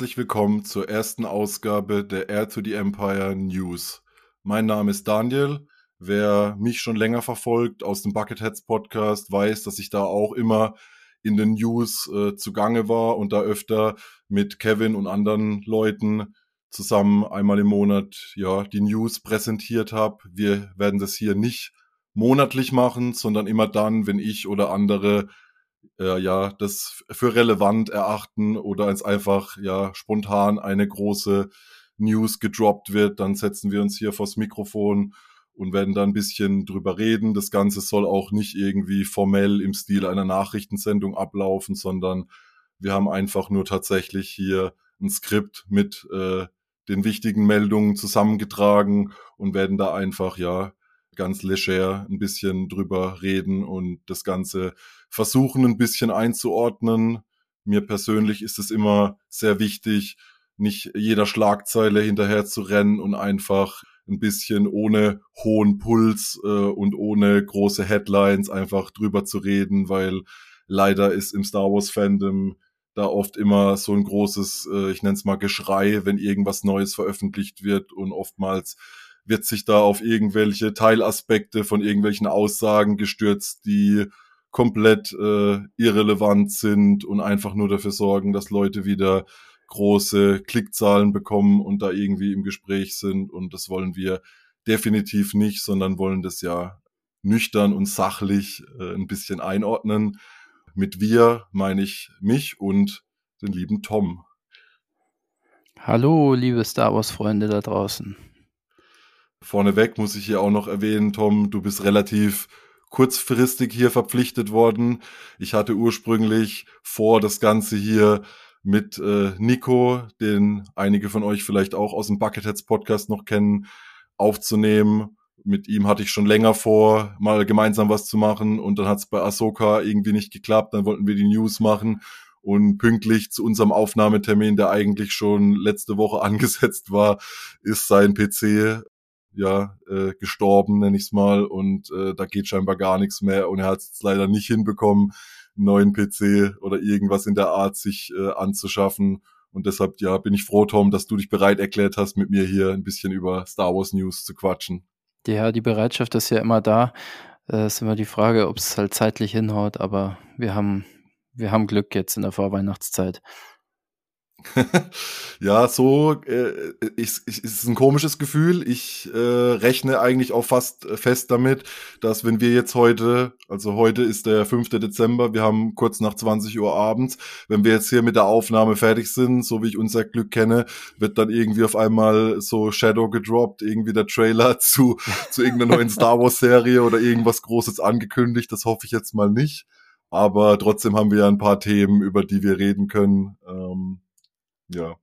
herzlich willkommen zur ersten Ausgabe der Air to the Empire News. Mein Name ist Daniel. Wer mich schon länger verfolgt aus dem Bucketheads Podcast, weiß, dass ich da auch immer in den News äh, zugange war und da öfter mit Kevin und anderen Leuten zusammen einmal im Monat ja die News präsentiert habe. Wir werden das hier nicht monatlich machen, sondern immer dann, wenn ich oder andere äh, ja das für relevant erachten oder als einfach ja spontan eine große News gedroppt wird, dann setzen wir uns hier vors Mikrofon und werden da ein bisschen drüber reden. Das Ganze soll auch nicht irgendwie formell im Stil einer Nachrichtensendung ablaufen, sondern wir haben einfach nur tatsächlich hier ein Skript mit äh, den wichtigen Meldungen zusammengetragen und werden da einfach ja ganz leger ein bisschen drüber reden und das Ganze versuchen ein bisschen einzuordnen. Mir persönlich ist es immer sehr wichtig, nicht jeder Schlagzeile hinterher zu rennen und einfach ein bisschen ohne hohen Puls äh, und ohne große Headlines einfach drüber zu reden, weil leider ist im Star Wars Fandom da oft immer so ein großes, äh, ich nenne es mal Geschrei, wenn irgendwas Neues veröffentlicht wird und oftmals wird sich da auf irgendwelche Teilaspekte von irgendwelchen Aussagen gestürzt, die komplett äh, irrelevant sind und einfach nur dafür sorgen, dass Leute wieder große Klickzahlen bekommen und da irgendwie im Gespräch sind. Und das wollen wir definitiv nicht, sondern wollen das ja nüchtern und sachlich äh, ein bisschen einordnen. Mit wir meine ich mich und den lieben Tom. Hallo, liebe Star Wars-Freunde da draußen. Vorneweg muss ich hier auch noch erwähnen, Tom, du bist relativ kurzfristig hier verpflichtet worden. Ich hatte ursprünglich vor, das Ganze hier mit äh, Nico, den einige von euch vielleicht auch aus dem Bucketheads Podcast noch kennen, aufzunehmen. Mit ihm hatte ich schon länger vor, mal gemeinsam was zu machen und dann hat es bei Ahsoka irgendwie nicht geklappt. Dann wollten wir die News machen und pünktlich zu unserem Aufnahmetermin, der eigentlich schon letzte Woche angesetzt war, ist sein PC ja äh, gestorben, nenne ich es mal, und äh, da geht scheinbar gar nichts mehr und er hat es leider nicht hinbekommen, einen neuen PC oder irgendwas in der Art sich äh, anzuschaffen. Und deshalb, ja, bin ich froh, Tom, dass du dich bereit erklärt hast, mit mir hier ein bisschen über Star Wars News zu quatschen. Ja, die Bereitschaft ist ja immer da. Äh, ist immer die Frage, ob es halt zeitlich hinhaut, aber wir haben, wir haben Glück jetzt in der Vorweihnachtszeit. ja, so äh, ist, ist ein komisches Gefühl. Ich äh, rechne eigentlich auch fast fest damit, dass wenn wir jetzt heute, also heute ist der 5. Dezember, wir haben kurz nach 20 Uhr abends, wenn wir jetzt hier mit der Aufnahme fertig sind, so wie ich unser Glück kenne, wird dann irgendwie auf einmal so Shadow gedroppt, irgendwie der Trailer zu, zu irgendeiner neuen Star Wars Serie oder irgendwas Großes angekündigt. Das hoffe ich jetzt mal nicht. Aber trotzdem haben wir ja ein paar Themen, über die wir reden können. Ähm, ja.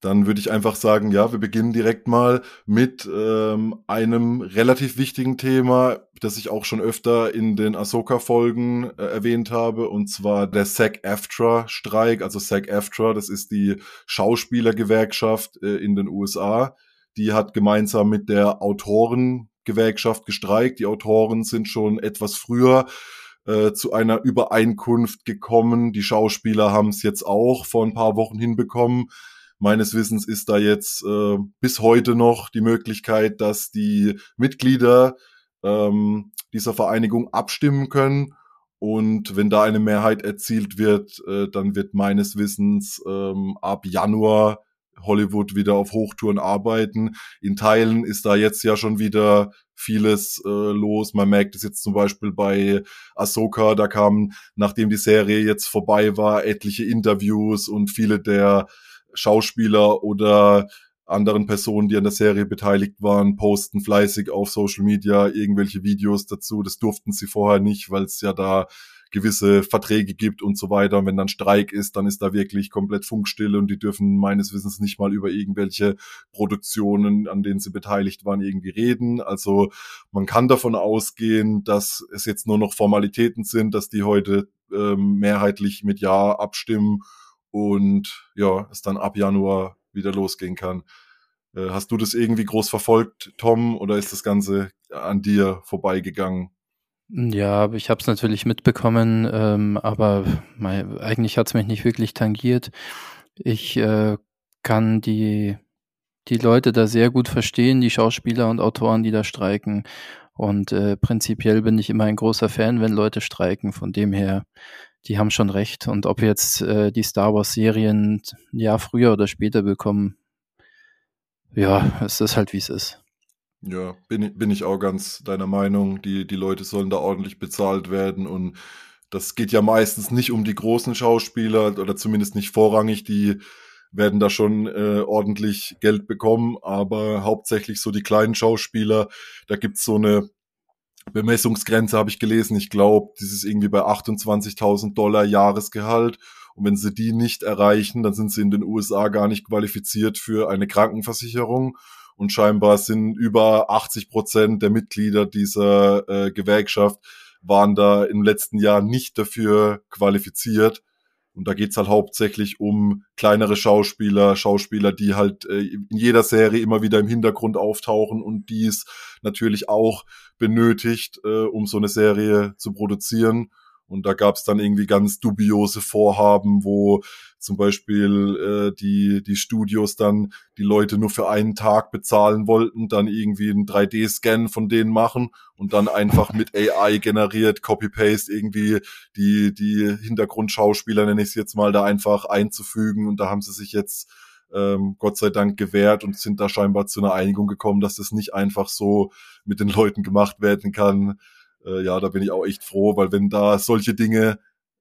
Dann würde ich einfach sagen, ja, wir beginnen direkt mal mit ähm, einem relativ wichtigen Thema, das ich auch schon öfter in den Ahsoka-Folgen äh, erwähnt habe, und zwar der SAG-AFTRA-Streik. Also SAG-AFTRA, das ist die Schauspielergewerkschaft äh, in den USA. Die hat gemeinsam mit der Autorengewerkschaft gestreikt. Die Autoren sind schon etwas früher äh, zu einer Übereinkunft gekommen. Die Schauspieler haben es jetzt auch vor ein paar Wochen hinbekommen. Meines Wissens ist da jetzt äh, bis heute noch die Möglichkeit, dass die Mitglieder ähm, dieser Vereinigung abstimmen können. Und wenn da eine Mehrheit erzielt wird, äh, dann wird meines Wissens ähm, ab Januar Hollywood wieder auf Hochtouren arbeiten. In Teilen ist da jetzt ja schon wieder vieles äh, los. Man merkt es jetzt zum Beispiel bei Ahsoka, da kamen, nachdem die Serie jetzt vorbei war, etliche Interviews und viele der Schauspieler oder anderen Personen, die an der Serie beteiligt waren, posten fleißig auf Social Media irgendwelche Videos dazu. Das durften sie vorher nicht, weil es ja da gewisse Verträge gibt und so weiter. Und wenn dann Streik ist, dann ist da wirklich komplett Funkstille und die dürfen meines Wissens nicht mal über irgendwelche Produktionen, an denen sie beteiligt waren, irgendwie reden. Also man kann davon ausgehen, dass es jetzt nur noch Formalitäten sind, dass die heute ähm, mehrheitlich mit Ja abstimmen und ja, es dann ab Januar wieder losgehen kann. Äh, hast du das irgendwie groß verfolgt, Tom, oder ist das Ganze an dir vorbeigegangen? Ja, ich habe es natürlich mitbekommen, ähm, aber mein, eigentlich hat es mich nicht wirklich tangiert. Ich äh, kann die, die Leute da sehr gut verstehen, die Schauspieler und Autoren, die da streiken. Und äh, prinzipiell bin ich immer ein großer Fan, wenn Leute streiken. Von dem her, die haben schon recht. Und ob jetzt äh, die Star Wars-Serien ein Jahr früher oder später bekommen, ja, es ist halt, wie es ist. Ja, bin, bin ich auch ganz deiner Meinung. Die, die Leute sollen da ordentlich bezahlt werden und das geht ja meistens nicht um die großen Schauspieler oder zumindest nicht vorrangig. Die werden da schon äh, ordentlich Geld bekommen, aber hauptsächlich so die kleinen Schauspieler, da gibt's so eine Bemessungsgrenze, habe ich gelesen. Ich glaube, das ist irgendwie bei 28.000 Dollar Jahresgehalt. Und wenn sie die nicht erreichen, dann sind sie in den USA gar nicht qualifiziert für eine Krankenversicherung. Und scheinbar sind über 80 Prozent der Mitglieder dieser äh, Gewerkschaft waren da im letzten Jahr nicht dafür qualifiziert. Und da geht's halt hauptsächlich um kleinere Schauspieler, Schauspieler, die halt äh, in jeder Serie immer wieder im Hintergrund auftauchen und dies natürlich auch benötigt, äh, um so eine Serie zu produzieren. Und da gab es dann irgendwie ganz dubiose Vorhaben, wo zum Beispiel äh, die, die Studios dann die Leute nur für einen Tag bezahlen wollten, dann irgendwie einen 3D-Scan von denen machen und dann einfach mit AI generiert, Copy-Paste irgendwie die, die Hintergrundschauspieler, nenne ich es jetzt mal, da einfach einzufügen. Und da haben sie sich jetzt ähm, Gott sei Dank gewährt und sind da scheinbar zu einer Einigung gekommen, dass das nicht einfach so mit den Leuten gemacht werden kann, äh, ja, da bin ich auch echt froh, weil wenn da solche Dinge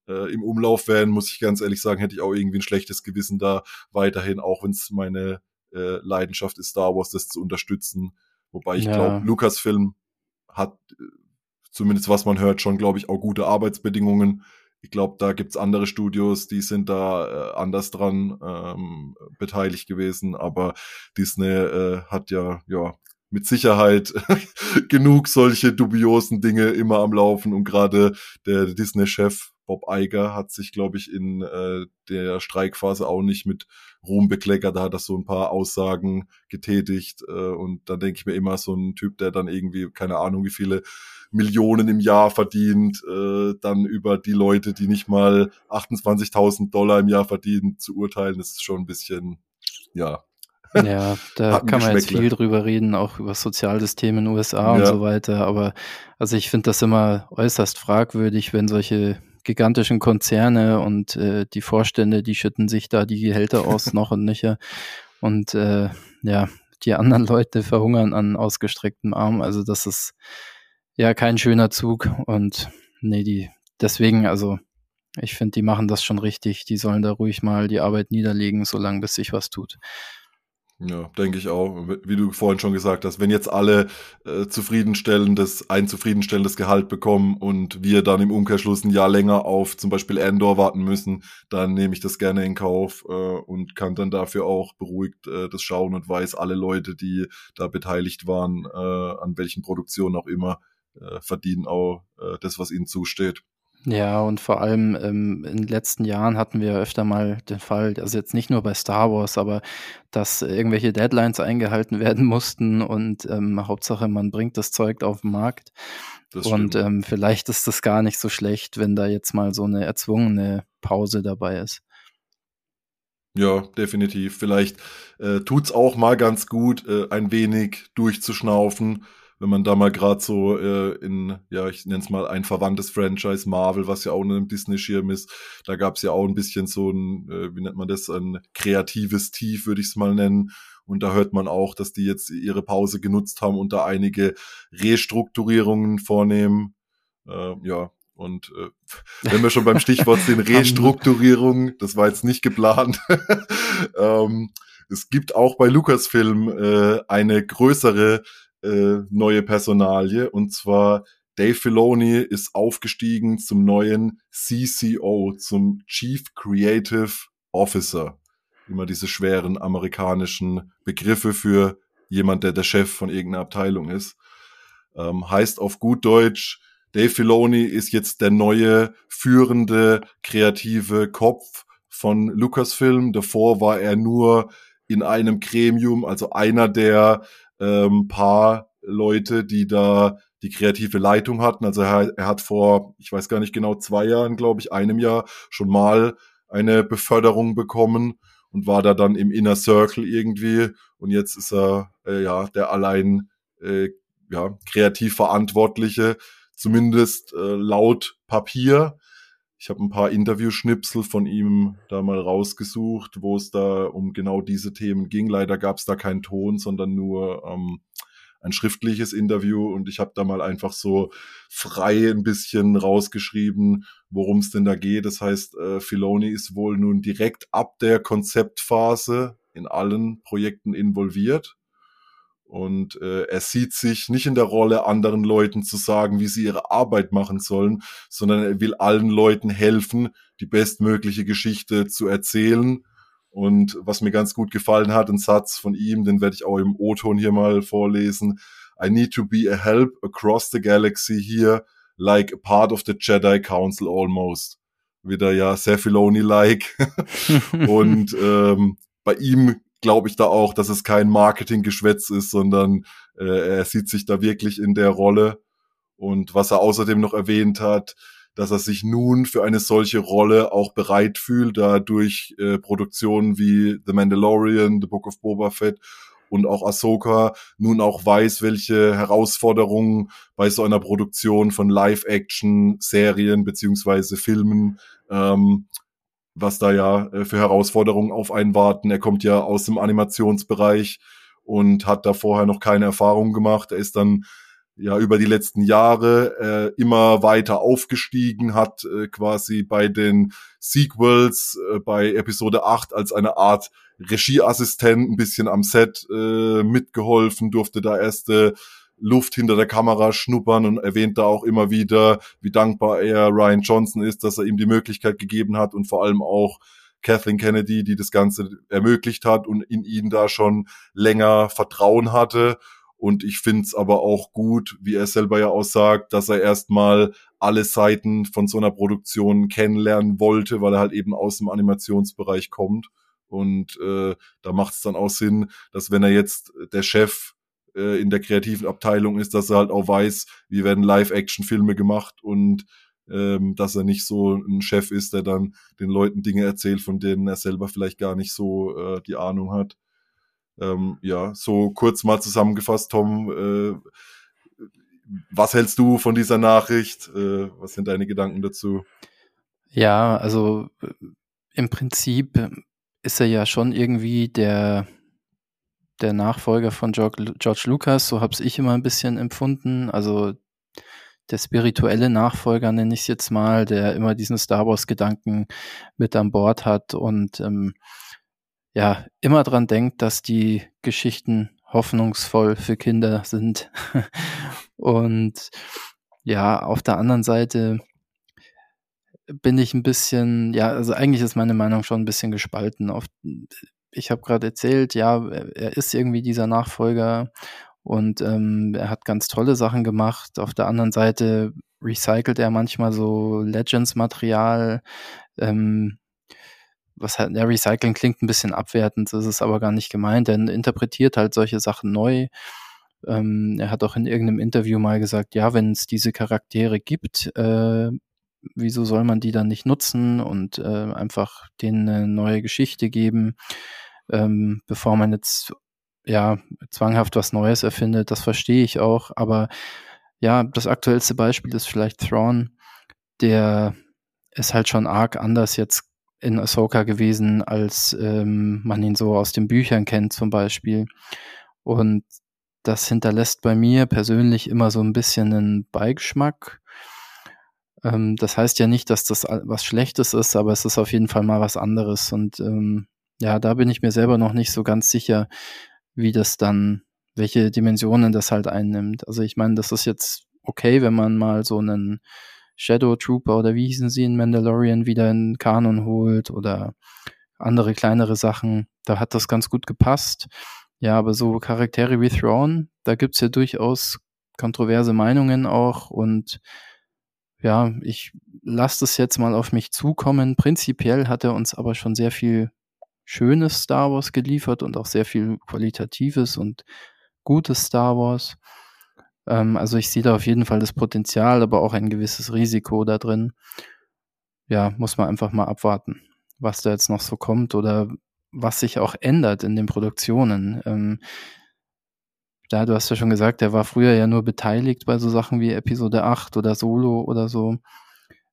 äh, im Umlauf wären, muss ich ganz ehrlich sagen, hätte ich auch irgendwie ein schlechtes Gewissen da weiterhin, auch wenn es meine äh, Leidenschaft ist, Star Wars das zu unterstützen. Wobei ich ja. glaube, Lucasfilm hat, äh, zumindest was man hört, schon, glaube ich, auch gute Arbeitsbedingungen. Ich glaube, da gibt's andere Studios, die sind da äh, anders dran ähm, beteiligt gewesen, aber Disney äh, hat ja, ja mit Sicherheit genug solche dubiosen Dinge immer am Laufen und gerade der Disney-Chef Bob Iger hat sich, glaube ich, in äh, der Streikphase auch nicht mit Ruhm bekleckert. Da hat er so ein paar Aussagen getätigt äh, und da denke ich mir immer so ein Typ, der dann irgendwie keine Ahnung wie viele Millionen im Jahr verdient, äh, dann über die Leute, die nicht mal 28.000 Dollar im Jahr verdienen, zu urteilen, das ist schon ein bisschen, ja, ja, da kann man jetzt viel drüber reden, auch über Sozialsysteme in den USA ja. und so weiter. Aber also ich finde das immer äußerst fragwürdig, wenn solche gigantischen Konzerne und äh, die Vorstände, die schütten sich da die Gehälter aus noch und nöcher. Und äh, ja, die anderen Leute verhungern an ausgestrecktem Arm. Also das ist ja kein schöner Zug. Und nee, die deswegen, also ich finde, die machen das schon richtig. Die sollen da ruhig mal die Arbeit niederlegen, solange bis sich was tut. Ja, denke ich auch. Wie du vorhin schon gesagt hast, wenn jetzt alle äh, zufriedenstellendes, ein zufriedenstellendes Gehalt bekommen und wir dann im Umkehrschluss ein Jahr länger auf zum Beispiel Endor warten müssen, dann nehme ich das gerne in Kauf äh, und kann dann dafür auch beruhigt äh, das schauen und weiß, alle Leute, die da beteiligt waren, äh, an welchen Produktionen auch immer, äh, verdienen auch äh, das, was ihnen zusteht. Ja, und vor allem ähm, in den letzten Jahren hatten wir öfter mal den Fall, also jetzt nicht nur bei Star Wars, aber dass irgendwelche Deadlines eingehalten werden mussten und ähm, Hauptsache man bringt das Zeug auf den Markt. Das und ähm, vielleicht ist das gar nicht so schlecht, wenn da jetzt mal so eine erzwungene Pause dabei ist. Ja, definitiv. Vielleicht äh, tut's auch mal ganz gut, äh, ein wenig durchzuschnaufen wenn man da mal gerade so äh, in, ja, ich nenne es mal ein verwandtes Franchise, Marvel, was ja auch in einem Disney-Schirm ist, da gab es ja auch ein bisschen so ein, äh, wie nennt man das, ein kreatives Tief, würde ich es mal nennen. Und da hört man auch, dass die jetzt ihre Pause genutzt haben und da einige Restrukturierungen vornehmen. Äh, ja, und äh, wenn wir schon beim Stichwort sind, Restrukturierung, das war jetzt nicht geplant. ähm, es gibt auch bei Lucasfilm äh, eine größere äh, neue Personalie und zwar Dave Filoni ist aufgestiegen zum neuen CCO, zum Chief Creative Officer. Immer diese schweren amerikanischen Begriffe für jemand, der der Chef von irgendeiner Abteilung ist. Ähm, heißt auf gut Deutsch, Dave Filoni ist jetzt der neue führende kreative Kopf von Lucasfilm. Davor war er nur in einem Gremium, also einer der ähm, paar Leute, die da die kreative Leitung hatten. Also er, er hat vor, ich weiß gar nicht genau, zwei Jahren, glaube ich, einem Jahr schon mal eine Beförderung bekommen und war da dann im Inner Circle irgendwie. Und jetzt ist er äh, ja der allein äh, ja, kreativ Verantwortliche, zumindest äh, laut Papier. Ich habe ein paar Interviewschnipsel von ihm da mal rausgesucht, wo es da um genau diese Themen ging. Leider gab es da keinen Ton, sondern nur ähm, ein schriftliches Interview und ich habe da mal einfach so frei ein bisschen rausgeschrieben, worum es denn da geht. Das heißt, äh, Filoni ist wohl nun direkt ab der Konzeptphase in allen Projekten involviert. Und äh, er sieht sich nicht in der Rolle, anderen Leuten zu sagen, wie sie ihre Arbeit machen sollen, sondern er will allen Leuten helfen, die bestmögliche Geschichte zu erzählen. Und was mir ganz gut gefallen hat, ein Satz von ihm, den werde ich auch im O-Ton hier mal vorlesen. I need to be a help across the galaxy here, like a part of the Jedi Council almost. Wieder ja sehr Filoni-like. Und ähm, bei ihm glaube ich da auch, dass es kein Marketinggeschwätz ist, sondern äh, er sieht sich da wirklich in der Rolle. Und was er außerdem noch erwähnt hat, dass er sich nun für eine solche Rolle auch bereit fühlt, da durch äh, Produktionen wie The Mandalorian, The Book of Boba Fett und auch Ahsoka nun auch weiß, welche Herausforderungen bei so einer Produktion von Live-Action-Serien beziehungsweise Filmen ähm, was da ja äh, für Herausforderungen auf einen warten. Er kommt ja aus dem Animationsbereich und hat da vorher noch keine Erfahrung gemacht. Er ist dann ja über die letzten Jahre äh, immer weiter aufgestiegen, hat äh, quasi bei den Sequels äh, bei Episode 8 als eine Art Regieassistent ein bisschen am Set äh, mitgeholfen, durfte da erste Luft hinter der Kamera schnuppern und erwähnt da auch immer wieder, wie dankbar er Ryan Johnson ist, dass er ihm die Möglichkeit gegeben hat und vor allem auch Kathleen Kennedy, die das Ganze ermöglicht hat und in ihn da schon länger Vertrauen hatte. Und ich finde es aber auch gut, wie er selber ja auch sagt, dass er erstmal alle Seiten von so einer Produktion kennenlernen wollte, weil er halt eben aus dem Animationsbereich kommt. Und äh, da macht es dann auch Sinn, dass wenn er jetzt der Chef äh, in der kreativen Abteilung ist, dass er halt auch weiß, wie werden Live-Action-Filme gemacht und ähm, dass er nicht so ein Chef ist, der dann den Leuten Dinge erzählt, von denen er selber vielleicht gar nicht so äh, die Ahnung hat. Ähm, ja, so kurz mal zusammengefasst, Tom, äh, was hältst du von dieser Nachricht? Äh, was sind deine Gedanken dazu? Ja, also im Prinzip ist er ja schon irgendwie der der Nachfolger von George, Lucas, so habe ich immer ein bisschen empfunden. Also der spirituelle Nachfolger, nenne ich es jetzt mal, der immer diesen Star Wars-Gedanken mit an Bord hat und ähm, ja, immer dran denkt, dass die Geschichten hoffnungsvoll für Kinder sind. und ja, auf der anderen Seite bin ich ein bisschen, ja, also eigentlich ist meine Meinung schon ein bisschen gespalten. Auf, ich habe gerade erzählt, ja, er ist irgendwie dieser Nachfolger und ähm, er hat ganz tolle Sachen gemacht. Auf der anderen Seite recycelt er manchmal so Legends-Material. Ähm, was halt, ja, Recycling klingt ein bisschen abwertend, das ist aber gar nicht gemeint. Er interpretiert halt solche Sachen neu. Ähm, er hat auch in irgendeinem Interview mal gesagt, ja, wenn es diese Charaktere gibt, äh, wieso soll man die dann nicht nutzen und äh, einfach denen eine neue Geschichte geben, ähm, bevor man jetzt ja zwanghaft was Neues erfindet. Das verstehe ich auch, aber ja, das aktuellste Beispiel ist vielleicht Thrawn, der ist halt schon arg anders jetzt in Ahsoka gewesen, als ähm, man ihn so aus den Büchern kennt zum Beispiel. Und das hinterlässt bei mir persönlich immer so ein bisschen einen Beigeschmack. Ähm, das heißt ja nicht, dass das was Schlechtes ist, aber es ist auf jeden Fall mal was anderes. Und ähm, ja, da bin ich mir selber noch nicht so ganz sicher, wie das dann, welche Dimensionen das halt einnimmt. Also ich meine, das ist jetzt okay, wenn man mal so einen Shadow Trooper oder wie hießen sie in Mandalorian wieder in Kanon holt oder andere kleinere Sachen. Da hat das ganz gut gepasst. Ja, aber so Charaktere wie Thrawn, da gibt's ja durchaus kontroverse Meinungen auch und ja, ich lasse das jetzt mal auf mich zukommen. Prinzipiell hat er uns aber schon sehr viel schönes Star Wars geliefert und auch sehr viel qualitatives und gutes Star Wars. Ähm, also ich sehe da auf jeden Fall das Potenzial, aber auch ein gewisses Risiko da drin. Ja, muss man einfach mal abwarten, was da jetzt noch so kommt oder was sich auch ändert in den Produktionen. Ähm, da, du hast ja schon gesagt, er war früher ja nur beteiligt bei so Sachen wie Episode 8 oder Solo oder so.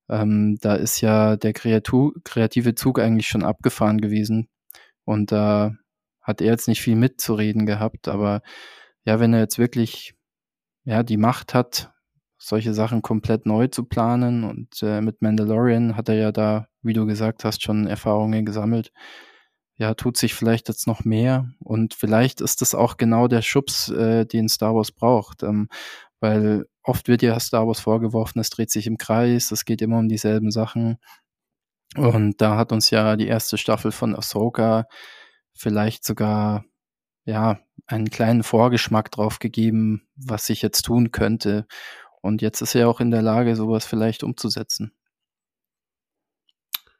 Ähm, da ist ja der Kreatu kreative Zug eigentlich schon abgefahren gewesen. Und da hat er jetzt nicht viel mitzureden gehabt. Aber ja, wenn er jetzt wirklich ja, die Macht hat, solche Sachen komplett neu zu planen und äh, mit Mandalorian hat er ja da, wie du gesagt hast, schon Erfahrungen gesammelt. Ja, tut sich vielleicht jetzt noch mehr und vielleicht ist das auch genau der Schubs, äh, den Star Wars braucht, ähm, weil oft wird ja Star Wars vorgeworfen, es dreht sich im Kreis, es geht immer um dieselben Sachen und da hat uns ja die erste Staffel von Ahsoka vielleicht sogar ja, einen kleinen Vorgeschmack drauf gegeben, was ich jetzt tun könnte. Und jetzt ist er auch in der Lage, sowas vielleicht umzusetzen.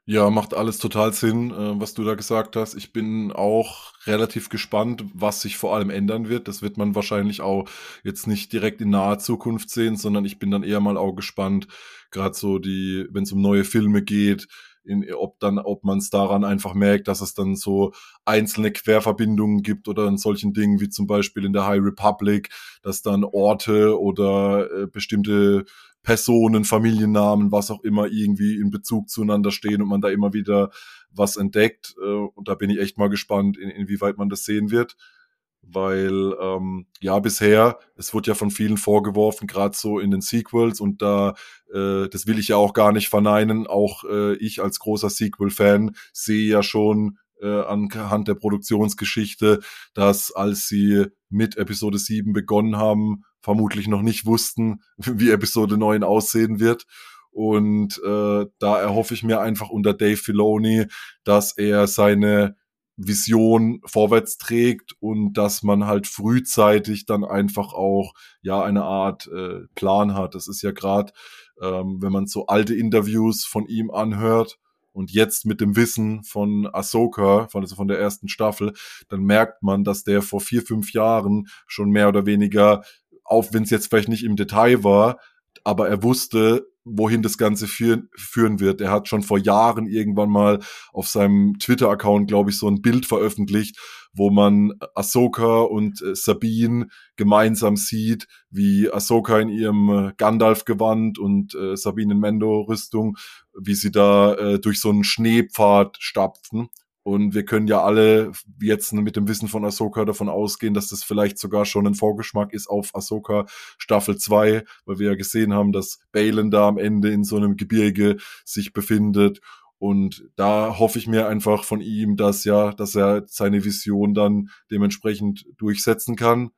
Ja, macht alles total Sinn, äh, was du da gesagt hast. Ich bin auch relativ gespannt, was sich vor allem ändern wird. Das wird man wahrscheinlich auch jetzt nicht direkt in naher Zukunft sehen, sondern ich bin dann eher mal auch gespannt, gerade so die, wenn es um neue Filme geht, in, ob dann, ob man es daran einfach merkt, dass es dann so einzelne Querverbindungen gibt oder in solchen Dingen wie zum Beispiel in der High Republic, dass dann Orte oder äh, bestimmte Personen, Familiennamen, was auch immer irgendwie in Bezug zueinander stehen und man da immer wieder was entdeckt. Äh, und da bin ich echt mal gespannt, in, inwieweit man das sehen wird weil ähm, ja bisher, es wird ja von vielen vorgeworfen, gerade so in den Sequels und da, äh, das will ich ja auch gar nicht verneinen, auch äh, ich als großer Sequel-Fan sehe ja schon äh, anhand der Produktionsgeschichte, dass als sie mit Episode 7 begonnen haben, vermutlich noch nicht wussten, wie Episode 9 aussehen wird. Und äh, da erhoffe ich mir einfach unter Dave Filoni, dass er seine Vision vorwärts trägt und dass man halt frühzeitig dann einfach auch ja eine Art äh, Plan hat. Das ist ja gerade, ähm, wenn man so alte Interviews von ihm anhört und jetzt mit dem Wissen von Ahsoka, von, also von der ersten Staffel, dann merkt man, dass der vor vier, fünf Jahren schon mehr oder weniger, auch wenn es jetzt vielleicht nicht im Detail war, aber er wusste, wohin das Ganze führen, führen wird. Er hat schon vor Jahren irgendwann mal auf seinem Twitter-Account, glaube ich, so ein Bild veröffentlicht, wo man Ahsoka und äh, Sabine gemeinsam sieht, wie Ahsoka in ihrem äh, Gandalf-Gewand und äh, Sabine in Mendo-Rüstung, wie sie da äh, durch so einen Schneepfad stapfen. Und wir können ja alle jetzt mit dem Wissen von Ahsoka davon ausgehen, dass das vielleicht sogar schon ein Vorgeschmack ist auf Ahsoka Staffel 2, weil wir ja gesehen haben, dass Balen da am Ende in so einem Gebirge sich befindet. Und da hoffe ich mir einfach von ihm, dass ja, dass er seine Vision dann dementsprechend durchsetzen kann.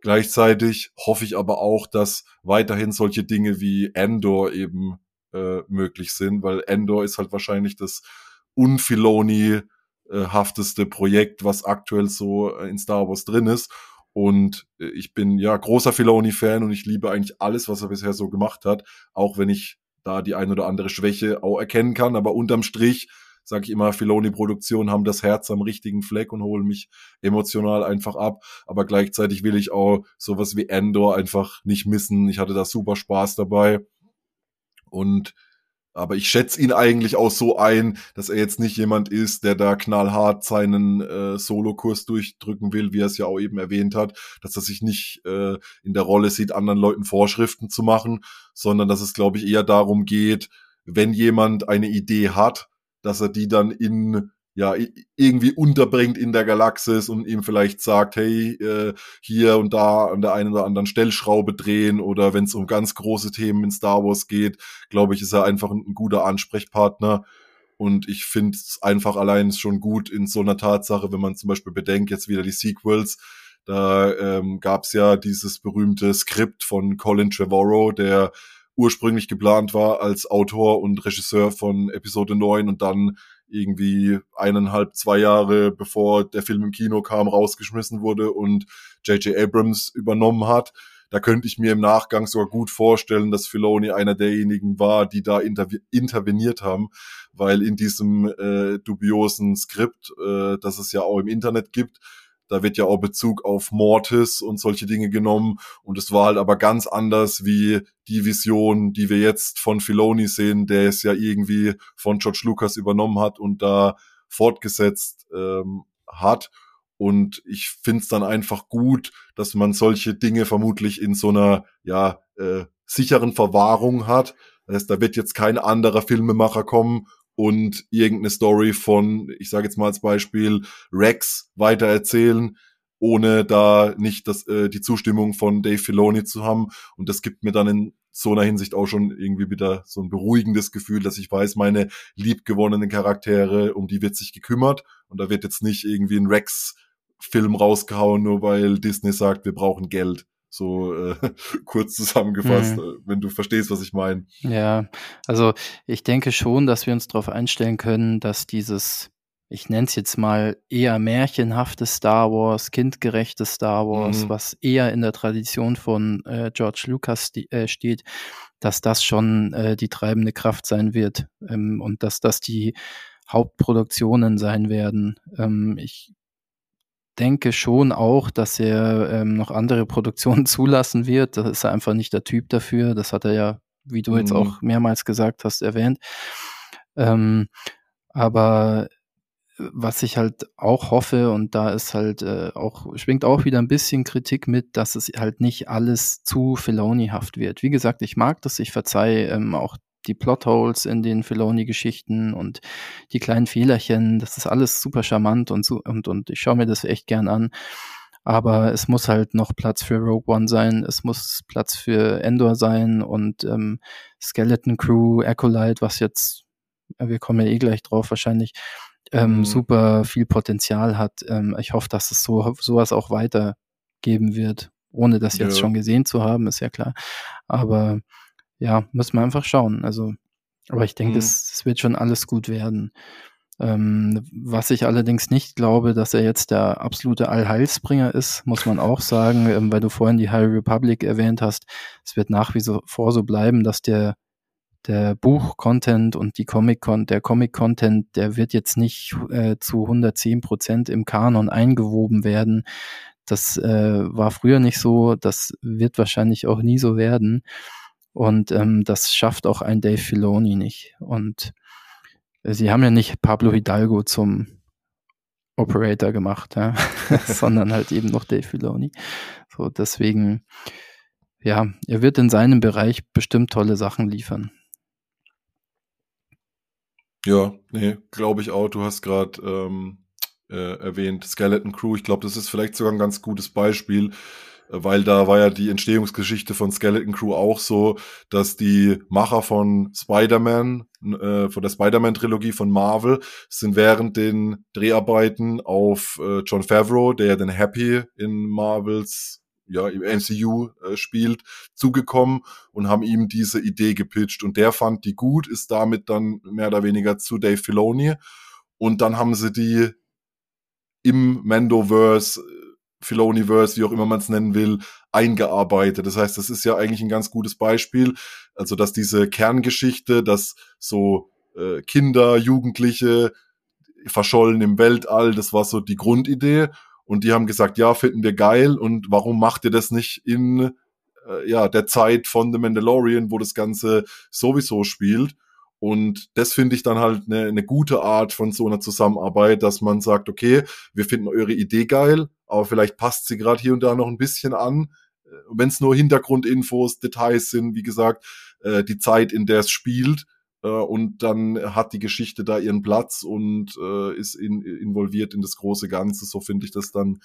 Gleichzeitig hoffe ich aber auch, dass weiterhin solche Dinge wie Endor eben äh, möglich sind, weil Endor ist halt wahrscheinlich das Unfiloni hafteste Projekt, was aktuell so äh, in Star Wars drin ist. Und äh, ich bin ja großer Filoni-Fan und ich liebe eigentlich alles, was er bisher so gemacht hat, auch wenn ich da die ein oder andere Schwäche auch erkennen kann. Aber unterm Strich sage ich immer, Filoni-Produktionen haben das Herz am richtigen Fleck und holen mich emotional einfach ab. Aber gleichzeitig will ich auch sowas wie Endor einfach nicht missen. Ich hatte da super Spaß dabei. Und aber ich schätze ihn eigentlich auch so ein, dass er jetzt nicht jemand ist, der da knallhart seinen äh, Solokurs durchdrücken will, wie er es ja auch eben erwähnt hat, dass er sich nicht äh, in der Rolle sieht, anderen Leuten Vorschriften zu machen, sondern dass es, glaube ich, eher darum geht, wenn jemand eine Idee hat, dass er die dann in ja irgendwie unterbringt in der Galaxis und ihm vielleicht sagt, hey, äh, hier und da an der einen oder anderen Stellschraube drehen oder wenn es um ganz große Themen in Star Wars geht, glaube ich, ist er einfach ein, guter Ansprechpartner. Und ich finde es einfach allein schon gut in so einer Tatsache, wenn man zum Beispiel bedenkt, jetzt wieder die Sequels, da ähm, gab es ja dieses berühmte Skript von Colin Trevorrow, der ursprünglich geplant war als Autor und Regisseur von Episode 9 und dann irgendwie eineinhalb, zwei Jahre bevor der Film im Kino kam, rausgeschmissen wurde und J.J. Abrams übernommen hat. Da könnte ich mir im Nachgang sogar gut vorstellen, dass Filoni einer derjenigen war, die da interveniert haben, weil in diesem äh, dubiosen Skript, äh, das es ja auch im Internet gibt, da wird ja auch Bezug auf Mortis und solche Dinge genommen und es war halt aber ganz anders wie die Vision, die wir jetzt von Filoni sehen, der es ja irgendwie von George Lucas übernommen hat und da fortgesetzt ähm, hat. Und ich find's dann einfach gut, dass man solche Dinge vermutlich in so einer ja äh, sicheren Verwahrung hat. Das heißt, da wird jetzt kein anderer Filmemacher kommen und irgendeine Story von, ich sage jetzt mal als Beispiel, Rex weitererzählen, ohne da nicht das, äh, die Zustimmung von Dave Filoni zu haben. Und das gibt mir dann in so einer Hinsicht auch schon irgendwie wieder so ein beruhigendes Gefühl, dass ich weiß, meine liebgewonnenen Charaktere, um die wird sich gekümmert. Und da wird jetzt nicht irgendwie ein Rex-Film rausgehauen, nur weil Disney sagt, wir brauchen Geld. So äh, kurz zusammengefasst, mhm. Äh, wenn du verstehst, was ich meine. Ja, also ich denke schon, dass wir uns darauf einstellen können, dass dieses, ich nenne es jetzt mal eher märchenhafte Star Wars, kindgerechte Star Wars, mhm. was eher in der Tradition von äh, George Lucas äh, steht, dass das schon äh, die treibende Kraft sein wird ähm, und dass das die Hauptproduktionen sein werden. Ähm, ich denke schon auch, dass er ähm, noch andere Produktionen zulassen wird. Da ist er einfach nicht der Typ dafür. Das hat er ja, wie du mhm. jetzt auch mehrmals gesagt hast, erwähnt. Ähm, aber was ich halt auch hoffe, und da ist halt äh, auch, schwingt auch wieder ein bisschen Kritik mit, dass es halt nicht alles zu Filoni-haft wird. Wie gesagt, ich mag das, ich verzeihe ähm, auch die Plotholes in den Filoni-Geschichten und die kleinen Fehlerchen, das ist alles super charmant und, so, und, und ich schaue mir das echt gern an. Aber es muss halt noch Platz für Rogue One sein, es muss Platz für Endor sein und ähm, Skeleton Crew, Acolyte, was jetzt, wir kommen ja eh gleich drauf wahrscheinlich, ähm, mhm. super viel Potenzial hat. Ähm, ich hoffe, dass es so sowas auch weitergeben wird, ohne das jetzt ja. schon gesehen zu haben, ist ja klar. Aber ja, müssen wir einfach schauen. Also, aber ich denke, mhm. es, wird schon alles gut werden. Ähm, was ich allerdings nicht glaube, dass er jetzt der absolute Allheilsbringer ist, muss man auch sagen, ähm, weil du vorhin die High Republic erwähnt hast. Es wird nach wie vor so bleiben, dass der der Buch-Content und die Comic-Content, der Comic-Content, der wird jetzt nicht äh, zu 110 Prozent im Kanon eingewoben werden. Das äh, war früher nicht so, das wird wahrscheinlich auch nie so werden. Und ähm, das schafft auch ein Dave Filoni nicht. Und äh, sie haben ja nicht Pablo Hidalgo zum Operator gemacht, ja? sondern halt eben noch Dave Filoni. So, deswegen, ja, er wird in seinem Bereich bestimmt tolle Sachen liefern. Ja, nee, glaube ich auch. Du hast gerade ähm, äh, erwähnt Skeleton Crew. Ich glaube, das ist vielleicht sogar ein ganz gutes Beispiel weil da war ja die Entstehungsgeschichte von Skeleton Crew auch so, dass die Macher von Spider-Man, äh, von der Spider-Man-Trilogie von Marvel, sind während den Dreharbeiten auf äh, John Favreau, der ja den Happy in Marvels ja, im MCU äh, spielt, zugekommen und haben ihm diese Idee gepitcht. Und der fand die gut, ist damit dann mehr oder weniger zu Dave Filoni. Und dann haben sie die im Mandoverse Filoniverse, wie auch immer man es nennen will, eingearbeitet. Das heißt, das ist ja eigentlich ein ganz gutes Beispiel. Also, dass diese Kerngeschichte, dass so äh, Kinder, Jugendliche verschollen im Weltall, das war so die Grundidee. Und die haben gesagt, ja, finden wir geil. Und warum macht ihr das nicht in äh, ja, der Zeit von The Mandalorian, wo das Ganze sowieso spielt? Und das finde ich dann halt eine, eine gute Art von so einer Zusammenarbeit, dass man sagt, okay, wir finden eure Idee geil, aber vielleicht passt sie gerade hier und da noch ein bisschen an. Äh, Wenn es nur Hintergrundinfos, Details sind, wie gesagt, äh, die Zeit, in der es spielt, äh, und dann hat die Geschichte da ihren Platz und äh, ist in, involviert in das große Ganze. So finde ich das dann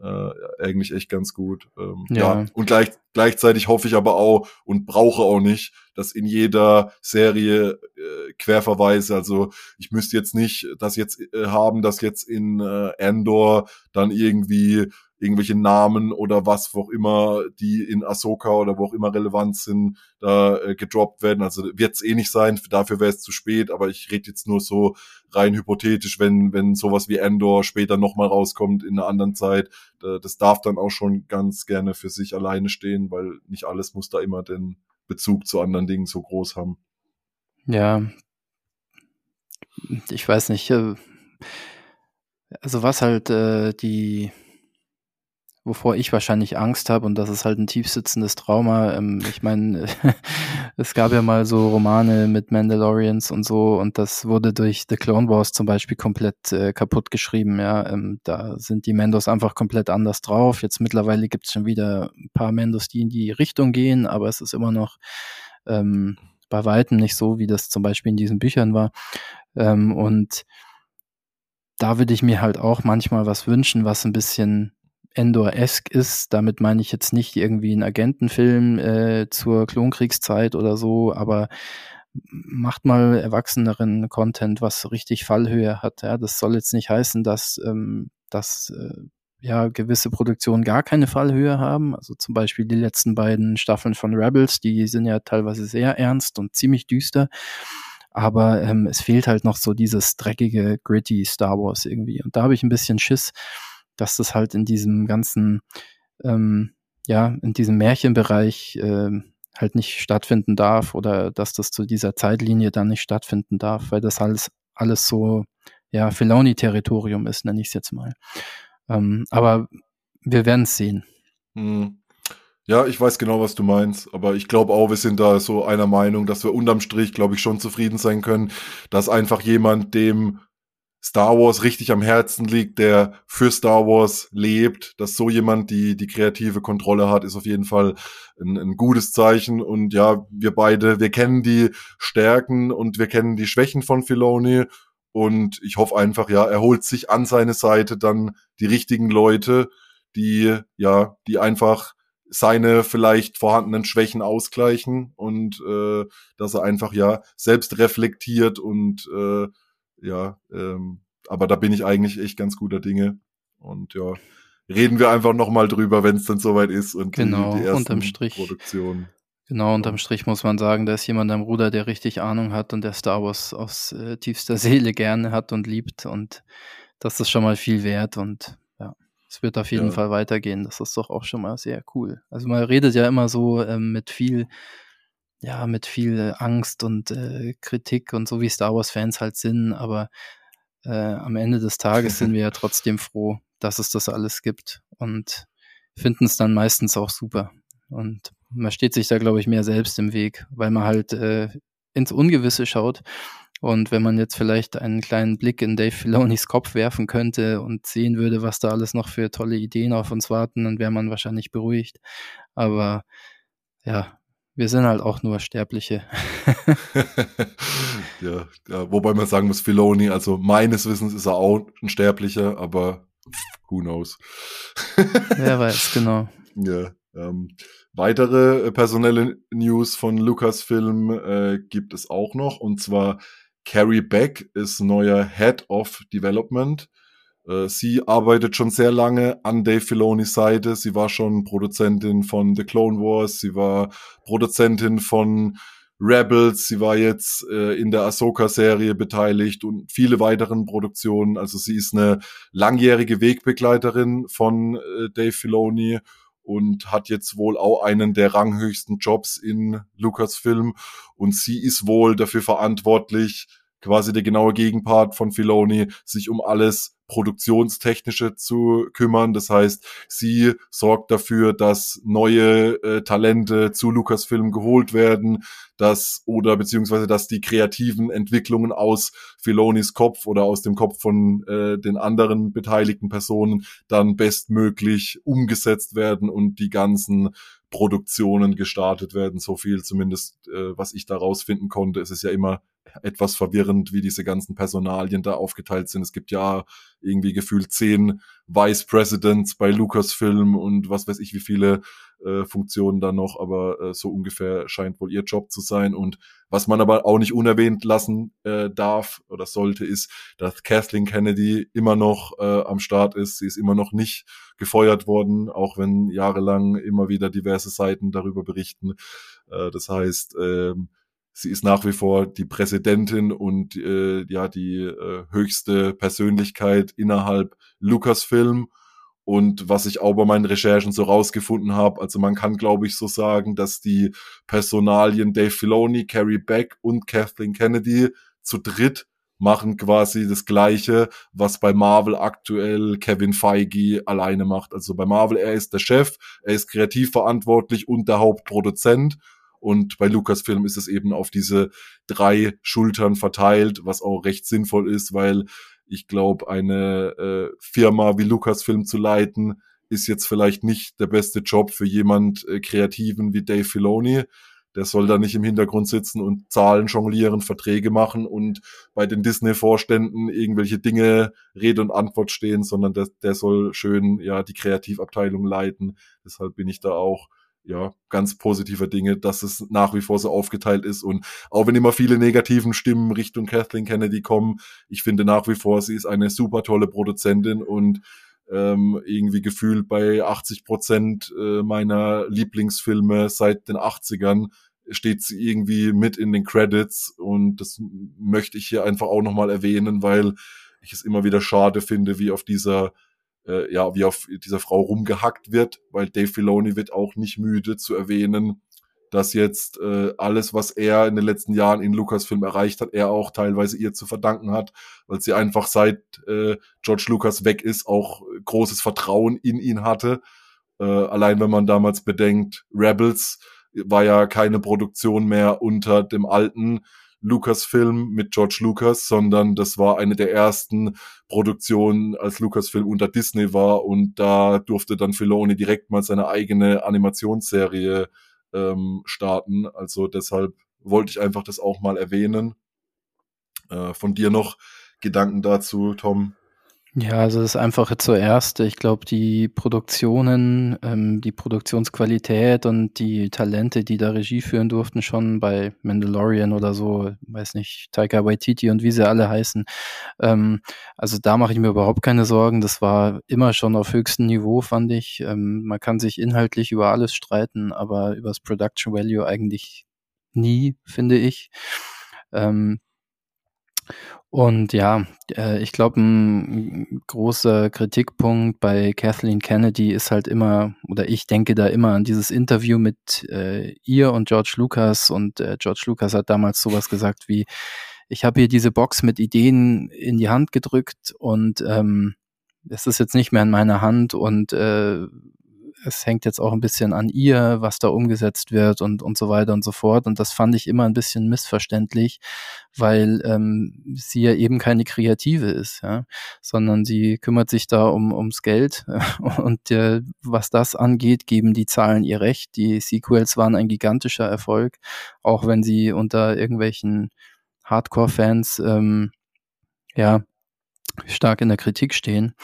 äh, eigentlich echt ganz gut. Ähm, ja. ja. Und gleich, gleichzeitig hoffe ich aber auch und brauche auch nicht, dass in jeder Serie äh, Querverweise, also ich müsste jetzt nicht das jetzt äh, haben, dass jetzt in äh, Endor dann irgendwie irgendwelche Namen oder was auch immer, die in Ahsoka oder wo auch immer relevant sind, da äh, gedroppt werden. Also wird es eh nicht sein, dafür wäre es zu spät, aber ich rede jetzt nur so rein hypothetisch, wenn, wenn sowas wie Endor später nochmal rauskommt in einer anderen Zeit, das darf dann auch schon ganz gerne für sich alleine stehen, weil nicht alles muss da immer den Bezug zu anderen Dingen so groß haben. Ja, ich weiß nicht, äh, also was halt äh, die wovor ich wahrscheinlich Angst habe, und das ist halt ein tiefsitzendes Trauma. Ähm, ich meine, es gab ja mal so Romane mit Mandalorians und so, und das wurde durch The Clone Wars zum Beispiel komplett äh, kaputt geschrieben. Ja, ähm, da sind die Mandos einfach komplett anders drauf. Jetzt mittlerweile gibt es schon wieder ein paar Mandos, die in die Richtung gehen, aber es ist immer noch ähm, bei weitem nicht so, wie das zum Beispiel in diesen Büchern war. Ähm, und da würde ich mir halt auch manchmal was wünschen, was ein bisschen Endor-esque ist. Damit meine ich jetzt nicht irgendwie einen Agentenfilm äh, zur Klonkriegszeit oder so, aber macht mal erwachseneren Content, was richtig Fallhöhe hat. Ja, das soll jetzt nicht heißen, dass, ähm, dass äh, ja gewisse Produktionen gar keine Fallhöhe haben. Also zum Beispiel die letzten beiden Staffeln von Rebels, die sind ja teilweise sehr ernst und ziemlich düster. Aber ähm, es fehlt halt noch so dieses dreckige, gritty Star Wars irgendwie. Und da habe ich ein bisschen Schiss, dass das halt in diesem ganzen, ähm, ja, in diesem Märchenbereich äh, halt nicht stattfinden darf oder dass das zu dieser Zeitlinie dann nicht stattfinden darf, weil das alles, alles so, ja, Filoni-Territorium ist, nenne ich es jetzt mal. Ähm, aber wir werden es sehen. Hm. Ja, ich weiß genau, was du meinst, aber ich glaube auch, wir sind da so einer Meinung, dass wir unterm Strich, glaube ich, schon zufrieden sein können, dass einfach jemand, dem Star Wars richtig am Herzen liegt, der für Star Wars lebt, dass so jemand die, die kreative Kontrolle hat, ist auf jeden Fall ein, ein gutes Zeichen. Und ja, wir beide, wir kennen die Stärken und wir kennen die Schwächen von Filoni. Und ich hoffe einfach, ja, er holt sich an seine Seite dann die richtigen Leute, die, ja, die einfach seine vielleicht vorhandenen Schwächen ausgleichen und äh, dass er einfach ja selbst reflektiert und äh, ja, ähm, aber da bin ich eigentlich echt ganz guter Dinge. Und ja, reden wir einfach nochmal drüber, wenn es dann soweit ist und genau, die, die ersten unterm Strich. Produktionen. Genau, unterm Strich muss man sagen, da ist jemand am Ruder, der richtig Ahnung hat und der Star Wars aus äh, tiefster Seele gerne hat und liebt. Und das ist schon mal viel wert und ja, es wird auf jeden ja. Fall weitergehen. Das ist doch auch schon mal sehr cool. Also man redet ja immer so ähm, mit viel ja, mit viel Angst und äh, Kritik und so wie Star Wars-Fans halt sind, aber äh, am Ende des Tages sind wir ja trotzdem froh, dass es das alles gibt und finden es dann meistens auch super. Und man steht sich da, glaube ich, mehr selbst im Weg, weil man halt äh, ins Ungewisse schaut. Und wenn man jetzt vielleicht einen kleinen Blick in Dave Filonis Kopf werfen könnte und sehen würde, was da alles noch für tolle Ideen auf uns warten, dann wäre man wahrscheinlich beruhigt. Aber ja, wir sind halt auch nur Sterbliche. ja, ja, wobei man sagen muss, Filoni, also meines Wissens ist er auch ein Sterblicher, aber who knows. Wer weiß, genau. Ja. Ähm, weitere äh, personelle News von Lucasfilm äh, gibt es auch noch, und zwar Carrie Beck ist neuer Head of Development sie arbeitet schon sehr lange an Dave Filonis Seite. Sie war schon Produzentin von The Clone Wars. Sie war Produzentin von Rebels. Sie war jetzt äh, in der Ahsoka-Serie beteiligt und viele weiteren Produktionen. Also sie ist eine langjährige Wegbegleiterin von äh, Dave Filoni und hat jetzt wohl auch einen der ranghöchsten Jobs in Lucasfilm. Und sie ist wohl dafür verantwortlich, quasi der genaue Gegenpart von Filoni, sich um alles Produktionstechnische zu kümmern. Das heißt, sie sorgt dafür, dass neue äh, Talente zu Lucasfilm geholt werden, dass oder beziehungsweise dass die kreativen Entwicklungen aus Filonis Kopf oder aus dem Kopf von äh, den anderen beteiligten Personen dann bestmöglich umgesetzt werden und die ganzen Produktionen gestartet werden. So viel zumindest, äh, was ich da rausfinden konnte. Es ist ja immer etwas verwirrend, wie diese ganzen Personalien da aufgeteilt sind. Es gibt ja irgendwie gefühlt zehn Vice Presidents bei Lucasfilm und was weiß ich, wie viele äh, Funktionen da noch, aber äh, so ungefähr scheint wohl ihr Job zu sein. Und was man aber auch nicht unerwähnt lassen äh, darf oder sollte, ist, dass Kathleen Kennedy immer noch äh, am Start ist. Sie ist immer noch nicht gefeuert worden, auch wenn jahrelang immer wieder diverse Seiten darüber berichten. Äh, das heißt, äh, sie ist nach wie vor die Präsidentin und äh, ja die äh, höchste Persönlichkeit innerhalb Lucasfilm. Und was ich auch bei meinen Recherchen so rausgefunden habe, also man kann, glaube ich, so sagen, dass die Personalien Dave Filoni, Carrie Beck und Kathleen Kennedy zu dritt machen quasi das Gleiche, was bei Marvel aktuell Kevin Feige alleine macht. Also bei Marvel, er ist der Chef, er ist kreativ verantwortlich und der Hauptproduzent. Und bei Lucasfilm ist es eben auf diese drei Schultern verteilt, was auch recht sinnvoll ist, weil ich glaube, eine äh, Firma wie Lucasfilm zu leiten, ist jetzt vielleicht nicht der beste Job für jemand äh, Kreativen wie Dave Filoni. Der soll da nicht im Hintergrund sitzen und Zahlen jonglieren, Verträge machen und bei den Disney-Vorständen irgendwelche Dinge Rede und Antwort stehen, sondern der, der soll schön ja die Kreativabteilung leiten. Deshalb bin ich da auch ja, ganz positiver Dinge, dass es nach wie vor so aufgeteilt ist. Und auch wenn immer viele negativen Stimmen Richtung Kathleen Kennedy kommen, ich finde nach wie vor, sie ist eine super tolle Produzentin und ähm, irgendwie gefühlt bei 80 Prozent äh, meiner Lieblingsfilme seit den 80ern steht sie irgendwie mit in den Credits und das möchte ich hier einfach auch nochmal erwähnen, weil ich es immer wieder schade finde, wie auf dieser äh, ja, wie auf dieser Frau rumgehackt wird, weil Dave Filoni wird auch nicht müde zu erwähnen, dass jetzt äh, alles, was er in den letzten Jahren in Lucasfilm erreicht hat, er auch teilweise ihr zu verdanken hat, weil sie einfach seit äh, George Lucas weg ist, auch großes Vertrauen in ihn hatte. Äh, allein wenn man damals bedenkt, Rebels war ja keine Produktion mehr unter dem alten Lucasfilm mit George Lucas, sondern das war eine der ersten Produktionen, als Lucasfilm unter Disney war und da durfte dann Filoni direkt mal seine eigene Animationsserie ähm, starten. Also deshalb wollte ich einfach das auch mal erwähnen. Äh, von dir noch Gedanken dazu, Tom? Ja, also das Einfache zuerst. Ich glaube, die Produktionen, ähm, die Produktionsqualität und die Talente, die da Regie führen durften, schon bei Mandalorian oder so, weiß nicht, Taika Waititi und wie sie alle heißen. Ähm, also da mache ich mir überhaupt keine Sorgen. Das war immer schon auf höchstem Niveau, fand ich. Ähm, man kann sich inhaltlich über alles streiten, aber über das Production Value eigentlich nie, finde ich. Und ja, äh, ich glaube, ein großer Kritikpunkt bei Kathleen Kennedy ist halt immer, oder ich denke da immer an dieses Interview mit äh, ihr und George Lucas. Und äh, George Lucas hat damals sowas gesagt wie, ich habe hier diese Box mit Ideen in die Hand gedrückt und ähm, es ist jetzt nicht mehr in meiner Hand und äh, es hängt jetzt auch ein bisschen an ihr, was da umgesetzt wird und, und so weiter und so fort. Und das fand ich immer ein bisschen missverständlich, weil ähm, sie ja eben keine Kreative ist, ja, sondern sie kümmert sich da um ums Geld und äh, was das angeht, geben die Zahlen ihr recht. Die Sequels waren ein gigantischer Erfolg, auch wenn sie unter irgendwelchen Hardcore-Fans ähm, ja stark in der Kritik stehen.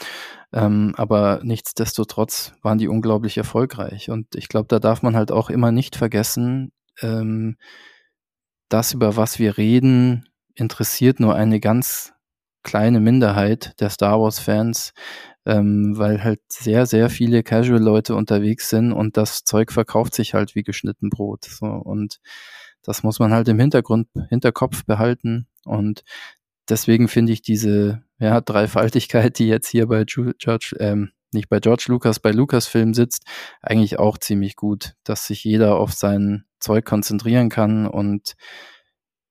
Ähm, aber nichtsdestotrotz waren die unglaublich erfolgreich. Und ich glaube, da darf man halt auch immer nicht vergessen, ähm, das, über was wir reden, interessiert nur eine ganz kleine Minderheit der Star Wars-Fans, ähm, weil halt sehr, sehr viele Casual-Leute unterwegs sind und das Zeug verkauft sich halt wie geschnitten Brot. So. Und das muss man halt im Hintergrund, Hinterkopf behalten. Und deswegen finde ich diese ja, Dreifaltigkeit, die jetzt hier bei George, ähm, nicht bei George Lucas, bei Lucasfilm sitzt, eigentlich auch ziemlich gut, dass sich jeder auf sein Zeug konzentrieren kann und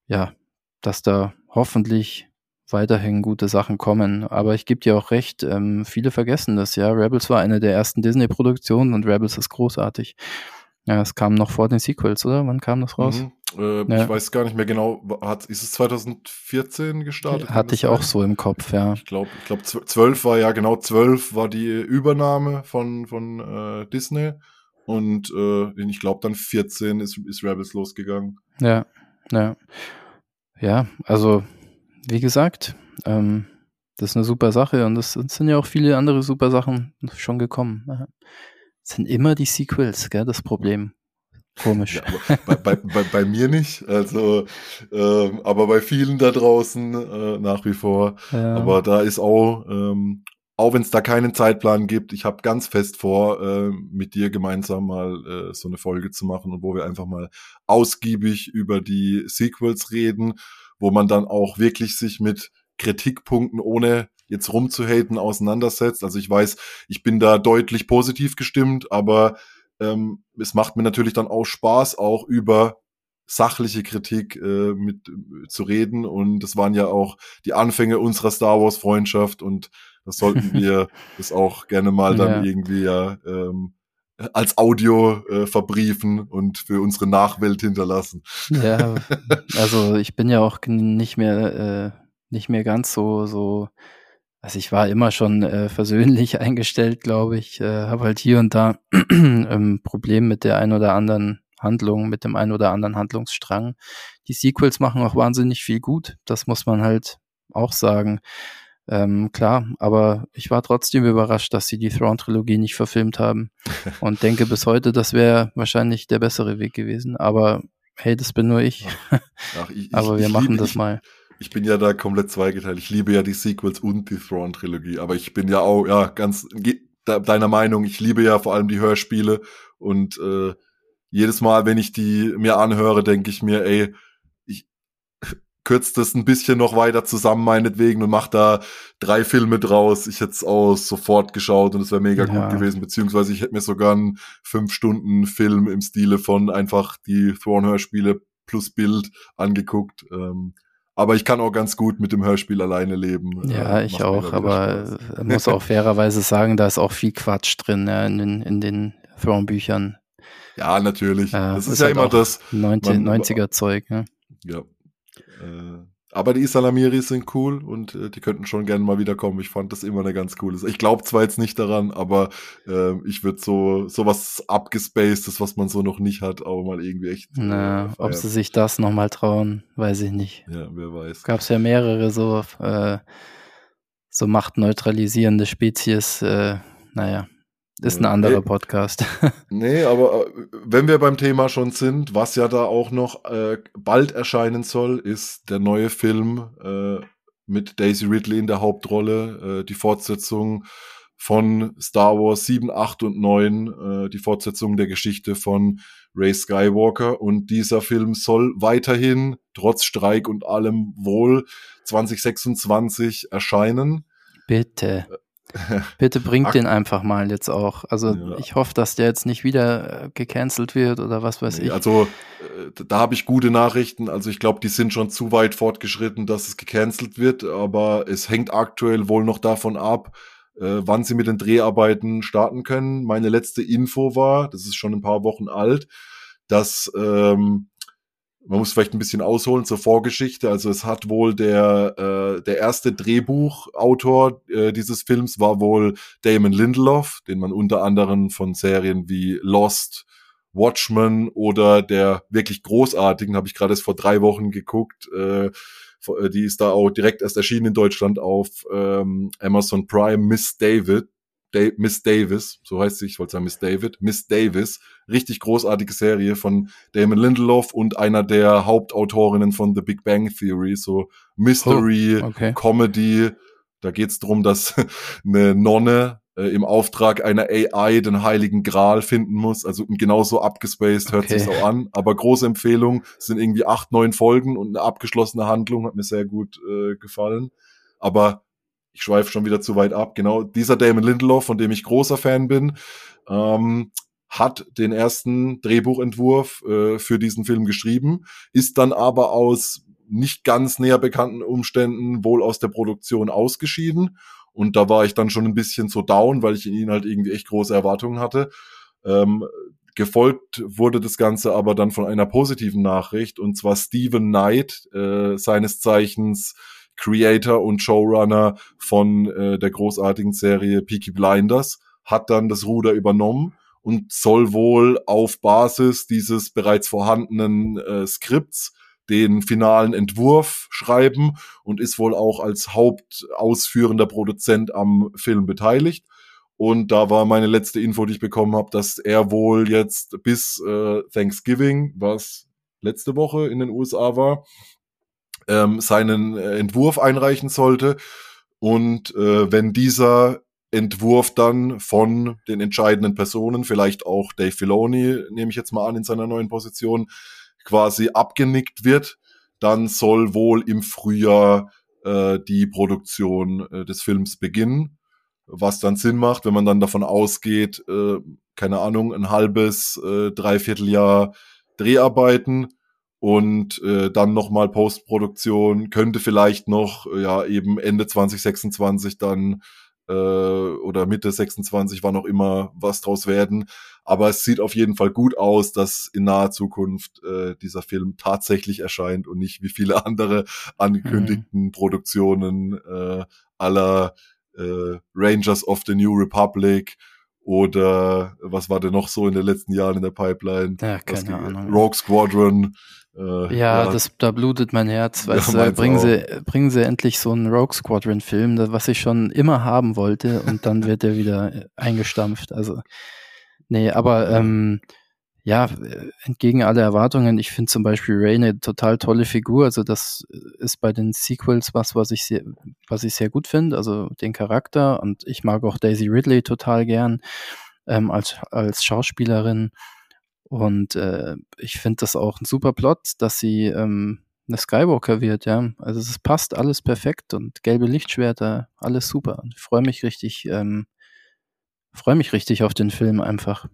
ja, dass da hoffentlich weiterhin gute Sachen kommen. Aber ich gebe dir auch recht, ähm, viele vergessen das, ja. Rebels war eine der ersten Disney-Produktionen und Rebels ist großartig. Ja, es kam noch vor den Sequels, oder? Wann kam das raus? Mhm. Äh, ja. Ich weiß gar nicht mehr genau. Hat, ist es 2014 gestartet? Hatte ich auch so im Kopf, ja. Ich glaube, ich glaube, 12 war ja genau 12 war die Übernahme von, von äh, Disney. Und äh, ich glaube, dann 14 ist, ist Rebels losgegangen. Ja, ja. Ja, also, wie gesagt, ähm, das ist eine super Sache und es sind ja auch viele andere super Sachen schon gekommen. Es sind immer die Sequels, gell, das Problem. Komisch. Ja, bei, bei, bei, bei, mir nicht, also, ähm, aber bei vielen da draußen äh, nach wie vor. Ja. Aber da ist auch, ähm, auch wenn es da keinen Zeitplan gibt, ich habe ganz fest vor, äh, mit dir gemeinsam mal äh, so eine Folge zu machen und wo wir einfach mal ausgiebig über die Sequels reden, wo man dann auch wirklich sich mit Kritikpunkten ohne jetzt rumzuhaten auseinandersetzt. Also ich weiß, ich bin da deutlich positiv gestimmt, aber ähm, es macht mir natürlich dann auch Spaß, auch über sachliche Kritik äh, mit äh, zu reden. Und das waren ja auch die Anfänge unserer Star Wars Freundschaft und das sollten wir das auch gerne mal dann ja. irgendwie ja ähm, als Audio äh, verbriefen und für unsere Nachwelt hinterlassen. Ja, also ich bin ja auch nicht mehr äh, nicht mehr ganz so so also ich war immer schon äh, versöhnlich eingestellt, glaube ich. Äh, Habe halt hier und da ein Problem mit der ein oder anderen Handlung, mit dem einen oder anderen Handlungsstrang. Die Sequels machen auch wahnsinnig viel gut. Das muss man halt auch sagen. Ähm, klar, aber ich war trotzdem überrascht, dass sie die Thrawn-Trilogie nicht verfilmt haben und denke bis heute, das wäre wahrscheinlich der bessere Weg gewesen. Aber hey, das bin nur ich. Ach, ich aber wir ich machen liebe, das mal. Ich bin ja da komplett zweigeteilt. Ich liebe ja die Sequels und die Thrawn-Trilogie, aber ich bin ja auch, ja, ganz deiner Meinung. Ich liebe ja vor allem die Hörspiele und äh, jedes Mal, wenn ich die mir anhöre, denke ich mir, ey, ich kürze das ein bisschen noch weiter zusammen meinetwegen und mach da drei Filme draus. Ich hätte es auch sofort geschaut und es wäre mega ja. gut gewesen. Beziehungsweise ich hätte mir sogar einen fünf Stunden Film im Stile von einfach die Thrawn-Hörspiele plus Bild angeguckt. Ähm, aber ich kann auch ganz gut mit dem Hörspiel alleine leben. Ja, äh, ich auch, aber Spaß. muss auch fairerweise sagen, da ist auch viel Quatsch drin ja, in den, in den Throne-Büchern. Ja, natürlich. Äh, das ist, ist ja halt immer das. 90, 90er Zeug, ne? Ja. Äh, aber die Isalamiris sind cool und äh, die könnten schon gerne mal wiederkommen. Ich fand das immer eine ganz coole Sache. Ich glaube zwar jetzt nicht daran, aber äh, ich würde so sowas abgespacedes, was man so noch nicht hat, auch mal irgendwie echt. Äh, Na, ob sie sich das nochmal trauen, weiß ich nicht. Ja, wer weiß. Gab es ja mehrere so, äh, so machtneutralisierende Spezies. Äh, naja. Ist ein anderer nee, Podcast. nee, aber äh, wenn wir beim Thema schon sind, was ja da auch noch äh, bald erscheinen soll, ist der neue Film äh, mit Daisy Ridley in der Hauptrolle, äh, die Fortsetzung von Star Wars 7, 8 und 9, äh, die Fortsetzung der Geschichte von Ray Skywalker. Und dieser Film soll weiterhin, trotz Streik und allem wohl, 2026 erscheinen. Bitte. Bitte bringt den einfach mal jetzt auch. Also ja. ich hoffe, dass der jetzt nicht wieder äh, gecancelt wird oder was weiß nee, ich. Also äh, da habe ich gute Nachrichten. Also ich glaube, die sind schon zu weit fortgeschritten, dass es gecancelt wird. Aber es hängt aktuell wohl noch davon ab, äh, wann sie mit den Dreharbeiten starten können. Meine letzte Info war, das ist schon ein paar Wochen alt, dass ähm, man muss vielleicht ein bisschen ausholen zur Vorgeschichte. Also es hat wohl der, äh, der erste Drehbuchautor äh, dieses Films war wohl Damon Lindelof, den man unter anderem von Serien wie Lost, Watchmen oder der wirklich großartigen, habe ich gerade erst vor drei Wochen geguckt, äh, äh, die ist da auch direkt erst erschienen in Deutschland auf ähm, Amazon Prime, Miss David, Miss Davis, so heißt sie, ich wollte sagen Miss David, Miss Davis, richtig großartige Serie von Damon Lindelof und einer der Hauptautorinnen von The Big Bang Theory, so Mystery, oh, okay. Comedy. Da geht's drum, dass eine Nonne äh, im Auftrag einer AI den heiligen Gral finden muss. Also genauso abgespaced hört okay. sich auch an. Aber große Empfehlung, sind irgendwie acht, neun Folgen und eine abgeschlossene Handlung, hat mir sehr gut äh, gefallen. Aber ich schweife schon wieder zu weit ab. Genau, dieser Damon Lindelof, von dem ich großer Fan bin, ähm, hat den ersten Drehbuchentwurf äh, für diesen Film geschrieben, ist dann aber aus nicht ganz näher bekannten Umständen wohl aus der Produktion ausgeschieden. Und da war ich dann schon ein bisschen so down, weil ich in ihn halt irgendwie echt große Erwartungen hatte. Ähm, gefolgt wurde das Ganze aber dann von einer positiven Nachricht, und zwar Stephen Knight, äh, seines Zeichens Creator und Showrunner von äh, der großartigen Serie Peaky Blinders, hat dann das Ruder übernommen und soll wohl auf Basis dieses bereits vorhandenen äh, Skripts den finalen Entwurf schreiben und ist wohl auch als hauptausführender Produzent am Film beteiligt. Und da war meine letzte Info, die ich bekommen habe, dass er wohl jetzt bis äh, Thanksgiving, was letzte Woche in den USA war, ähm, seinen äh, Entwurf einreichen sollte. Und äh, wenn dieser Entwurf dann von den entscheidenden Personen, vielleicht auch Dave Filoni, nehme ich jetzt mal an, in seiner neuen Position, quasi abgenickt wird, dann soll wohl im Frühjahr äh, die Produktion äh, des Films beginnen. Was dann Sinn macht, wenn man dann davon ausgeht, äh, keine Ahnung, ein halbes, äh, dreiviertel Jahr Dreharbeiten und äh, dann nochmal Postproduktion, könnte vielleicht noch, äh, ja, eben Ende 2026 dann äh, oder Mitte 26, wann auch immer, was draus werden. Aber es sieht auf jeden Fall gut aus, dass in naher Zukunft äh, dieser Film tatsächlich erscheint und nicht wie viele andere angekündigten mhm. Produktionen äh, aller äh, Rangers of the New Republic oder was war denn noch so in den letzten Jahren in der Pipeline? Ja, keine Ahnung. Rogue Squadron. Äh, ja, ja, Das, da blutet mein Herz. Weißt ja, du, bringen, sie, bringen sie endlich so einen Rogue Squadron-Film, was ich schon immer haben wollte, und dann wird er wieder eingestampft. Also, nee, aber ähm, ja, entgegen aller Erwartungen, ich finde zum Beispiel Ray eine total tolle Figur. Also, das ist bei den Sequels was, was ich sehr, was ich sehr gut finde. Also den Charakter und ich mag auch Daisy Ridley total gern ähm, als, als Schauspielerin. Und äh, ich finde das auch ein super Plot, dass sie ähm, eine Skywalker wird, ja. Also es passt alles perfekt und gelbe Lichtschwerter, alles super. Und ich freue mich richtig, ähm, freue mich richtig auf den Film einfach.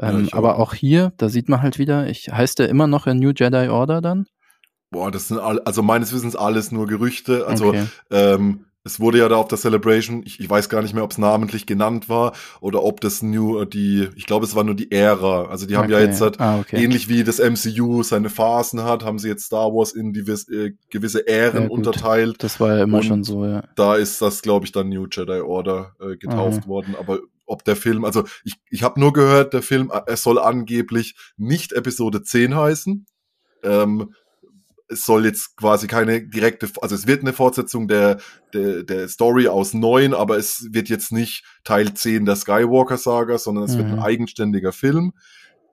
Ähm, ja, aber auch hier, da sieht man halt wieder, ich heißt der immer noch in New Jedi Order dann? Boah, das sind all, also meines Wissens alles nur Gerüchte. Also okay. ähm, es wurde ja da auf der Celebration, ich, ich weiß gar nicht mehr, ob es namentlich genannt war oder ob das nur die, ich glaube, es war nur die Ära. Also die haben okay. ja jetzt halt, ah, okay. ähnlich wie das MCU seine Phasen hat, haben sie jetzt Star Wars in äh, gewisse Ähren ja, unterteilt. Das war ja immer Und schon so, ja. Da ist das, glaube ich, dann New Jedi Order äh, getauft Aha. worden. Aber ob der Film, also ich, ich habe nur gehört, der Film, er soll angeblich nicht Episode 10 heißen. Ähm, es soll jetzt quasi keine direkte, also es wird eine Fortsetzung der, der, der Story aus neun, aber es wird jetzt nicht Teil 10 der Skywalker-Saga, sondern es mhm. wird ein mhm. eigenständiger Film,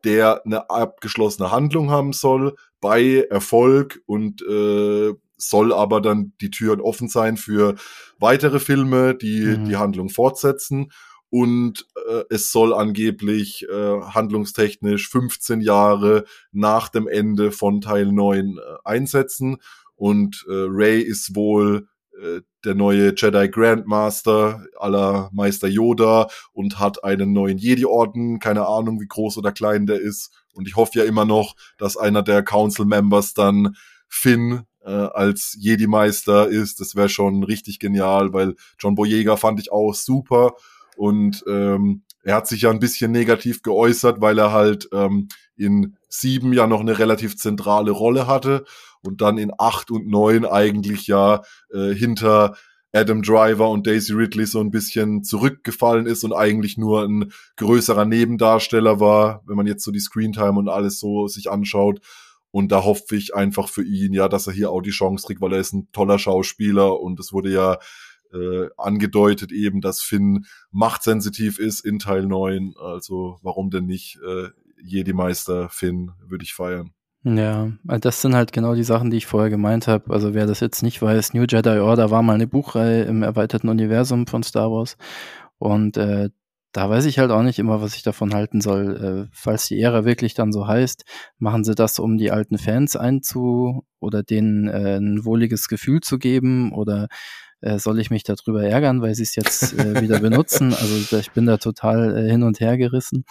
der eine abgeschlossene Handlung haben soll, bei Erfolg und äh, soll aber dann die Türen offen sein für weitere Filme, die mhm. die Handlung fortsetzen und äh, es soll angeblich äh, handlungstechnisch 15 Jahre nach dem Ende von Teil 9 äh, einsetzen und äh, Ray ist wohl äh, der neue Jedi Grandmaster aller Meister Yoda und hat einen neuen Jedi-Orden, keine Ahnung, wie groß oder klein der ist. Und ich hoffe ja immer noch, dass einer der Council-Members dann Finn äh, als Jedi-Meister ist. Das wäre schon richtig genial, weil John Boyega fand ich auch super und ähm, er hat sich ja ein bisschen negativ geäußert, weil er halt ähm, in sieben ja noch eine relativ zentrale Rolle hatte und dann in acht und neun eigentlich ja äh, hinter Adam Driver und Daisy Ridley so ein bisschen zurückgefallen ist und eigentlich nur ein größerer Nebendarsteller war, wenn man jetzt so die Screentime und alles so sich anschaut. Und da hoffe ich einfach für ihn, ja, dass er hier auch die Chance kriegt, weil er ist ein toller Schauspieler und es wurde ja äh, angedeutet eben, dass Finn machtsensitiv ist in Teil 9. Also warum denn nicht äh, Jedi-Meister Finn würde ich feiern. Ja, das sind halt genau die Sachen, die ich vorher gemeint habe. Also wer das jetzt nicht weiß, New Jedi Order war mal eine Buchreihe im erweiterten Universum von Star Wars. Und äh, da weiß ich halt auch nicht immer, was ich davon halten soll. Äh, falls die Ära wirklich dann so heißt, machen sie das, um die alten Fans einzu oder denen äh, ein wohliges Gefühl zu geben oder äh, soll ich mich darüber ärgern, weil sie es jetzt äh, wieder benutzen. Also ich bin da total äh, hin und her gerissen.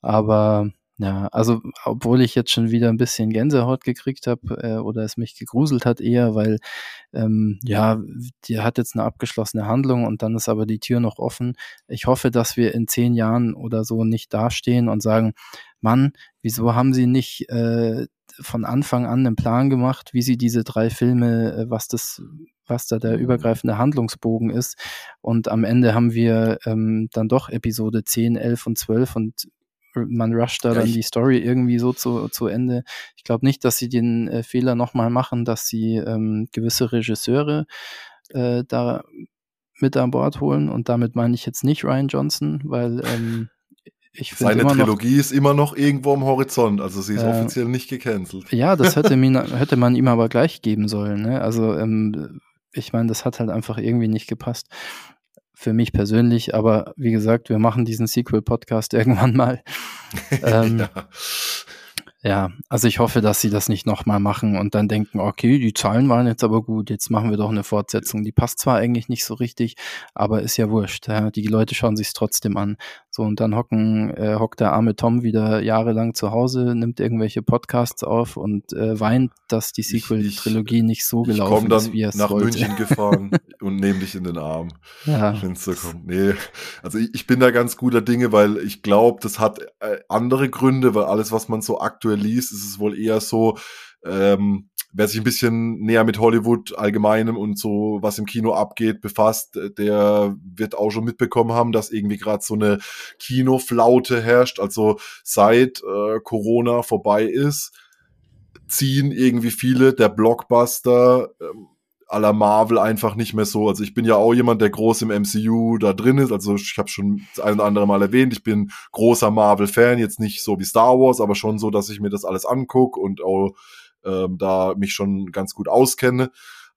Aber ja, also obwohl ich jetzt schon wieder ein bisschen Gänsehaut gekriegt habe äh, oder es mich gegruselt hat eher, weil ähm, ja, die hat jetzt eine abgeschlossene Handlung und dann ist aber die Tür noch offen. Ich hoffe, dass wir in zehn Jahren oder so nicht dastehen und sagen, Mann, wieso haben sie nicht äh, von Anfang an einen Plan gemacht, wie sie diese drei Filme, äh, was das was da der übergreifende Handlungsbogen ist. Und am Ende haben wir ähm, dann doch Episode 10, 11 und 12 und man rusht da ja, dann die Story irgendwie so zu, zu Ende. Ich glaube nicht, dass sie den äh, Fehler nochmal machen, dass sie ähm, gewisse Regisseure äh, da mit an Bord holen. Und damit meine ich jetzt nicht Ryan Johnson, weil ähm, Seine Trilogie noch, ist immer noch irgendwo am Horizont, also sie ist äh, offiziell nicht gecancelt. Ja, das hätte, mir, hätte man ihm aber gleich geben sollen. Ne? Also ähm, ich meine, das hat halt einfach irgendwie nicht gepasst. Für mich persönlich, aber wie gesagt, wir machen diesen Sequel-Podcast irgendwann mal. ähm, ja. ja. also ich hoffe, dass sie das nicht nochmal machen und dann denken, okay, die Zahlen waren jetzt aber gut, jetzt machen wir doch eine Fortsetzung. Die passt zwar eigentlich nicht so richtig, aber ist ja wurscht. Ja? Die Leute schauen sich trotzdem an. So, und dann hocken, äh, hockt der arme Tom wieder jahrelang zu Hause, nimmt irgendwelche Podcasts auf und äh, weint, dass die Sequel-Trilogie nicht so gelaufen ist, wie er es nach wollte. München gefahren und nehme dich in den Arm. Ja. Nee, also ich, ich bin da ganz guter Dinge, weil ich glaube, das hat äh, andere Gründe, weil alles, was man so aktuell liest, ist es wohl eher so, ähm, wer sich ein bisschen näher mit Hollywood allgemeinem und so, was im Kino abgeht, befasst, äh, der wird auch schon mitbekommen haben, dass irgendwie gerade so eine Kinoflaute herrscht. Also seit äh, Corona vorbei ist, ziehen irgendwie viele der Blockbuster ähm, aller Marvel einfach nicht mehr so. Also ich bin ja auch jemand, der groß im MCU da drin ist. Also ich habe schon das ein oder andere Mal erwähnt, ich bin großer Marvel-Fan, jetzt nicht so wie Star Wars, aber schon so, dass ich mir das alles angucke und auch ähm, da mich schon ganz gut auskenne.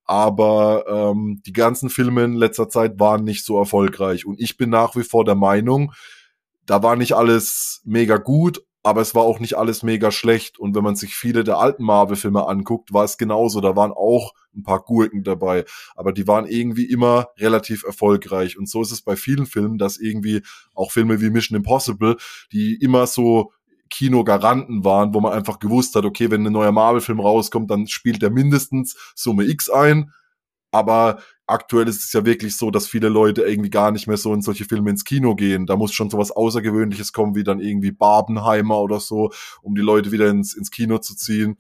Aber ähm, die ganzen Filme in letzter Zeit waren nicht so erfolgreich. Und ich bin nach wie vor der Meinung, da war nicht alles mega gut, aber es war auch nicht alles mega schlecht. Und wenn man sich viele der alten Marvel-Filme anguckt, war es genauso. Da waren auch ein paar Gurken dabei, aber die waren irgendwie immer relativ erfolgreich. Und so ist es bei vielen Filmen, dass irgendwie auch Filme wie Mission Impossible, die immer so Kinogaranten waren, wo man einfach gewusst hat, okay, wenn ein neuer Marvel-Film rauskommt, dann spielt der mindestens Summe X ein. Aber aktuell ist es ja wirklich so, dass viele Leute irgendwie gar nicht mehr so in solche Filme ins Kino gehen. Da muss schon so was Außergewöhnliches kommen, wie dann irgendwie Barbenheimer oder so, um die Leute wieder ins, ins Kino zu ziehen.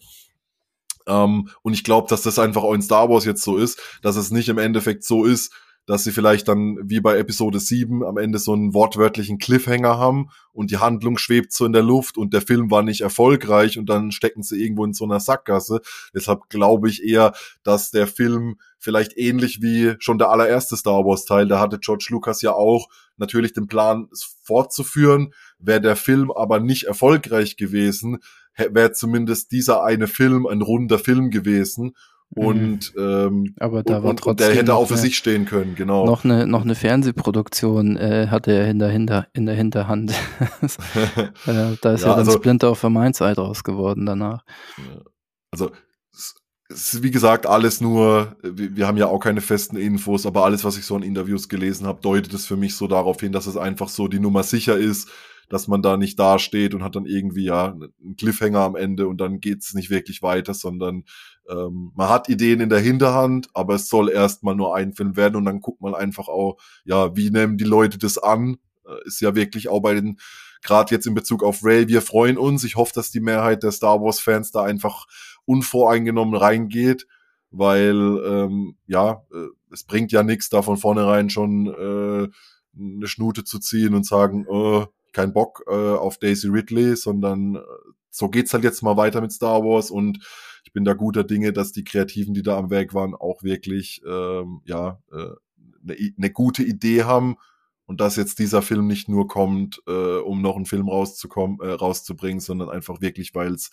Ähm, und ich glaube, dass das einfach auch in Star Wars jetzt so ist, dass es nicht im Endeffekt so ist, dass sie vielleicht dann wie bei Episode 7 am Ende so einen wortwörtlichen Cliffhanger haben und die Handlung schwebt so in der Luft und der Film war nicht erfolgreich und dann stecken sie irgendwo in so einer Sackgasse. Deshalb glaube ich eher, dass der Film vielleicht ähnlich wie schon der allererste Star Wars Teil, da hatte George Lucas ja auch natürlich den Plan, es fortzuführen. Wäre der Film aber nicht erfolgreich gewesen, wäre zumindest dieser eine Film ein runder Film gewesen. Und, ähm, aber da und, war und, und der hätte auch für sich stehen können, genau. Noch eine, noch eine Fernsehproduktion äh, hatte er in der, Hinter, in der Hinterhand. äh, da ist ja, ja dann also, Splinter of the Mindset raus geworden danach. Also es ist wie gesagt alles nur, wir, wir haben ja auch keine festen Infos, aber alles, was ich so in Interviews gelesen habe, deutet es für mich so darauf hin, dass es einfach so die Nummer sicher ist dass man da nicht dasteht und hat dann irgendwie ja einen Cliffhanger am Ende und dann geht's nicht wirklich weiter, sondern ähm, man hat Ideen in der Hinterhand, aber es soll erstmal nur ein Film werden und dann guckt man einfach auch, ja, wie nehmen die Leute das an? Äh, ist ja wirklich auch bei den, gerade jetzt in Bezug auf Ray, wir freuen uns. Ich hoffe, dass die Mehrheit der Star Wars-Fans da einfach unvoreingenommen reingeht, weil ähm, ja, äh, es bringt ja nichts, da von vornherein schon äh, eine Schnute zu ziehen und sagen, äh, kein Bock äh, auf Daisy Ridley, sondern äh, so geht's halt jetzt mal weiter mit Star Wars und ich bin da guter Dinge, dass die Kreativen, die da am Werk waren, auch wirklich ähm, ja äh, eine, eine gute Idee haben und dass jetzt dieser Film nicht nur kommt, äh, um noch einen Film rauszukommen, äh, rauszubringen, sondern einfach wirklich, weil es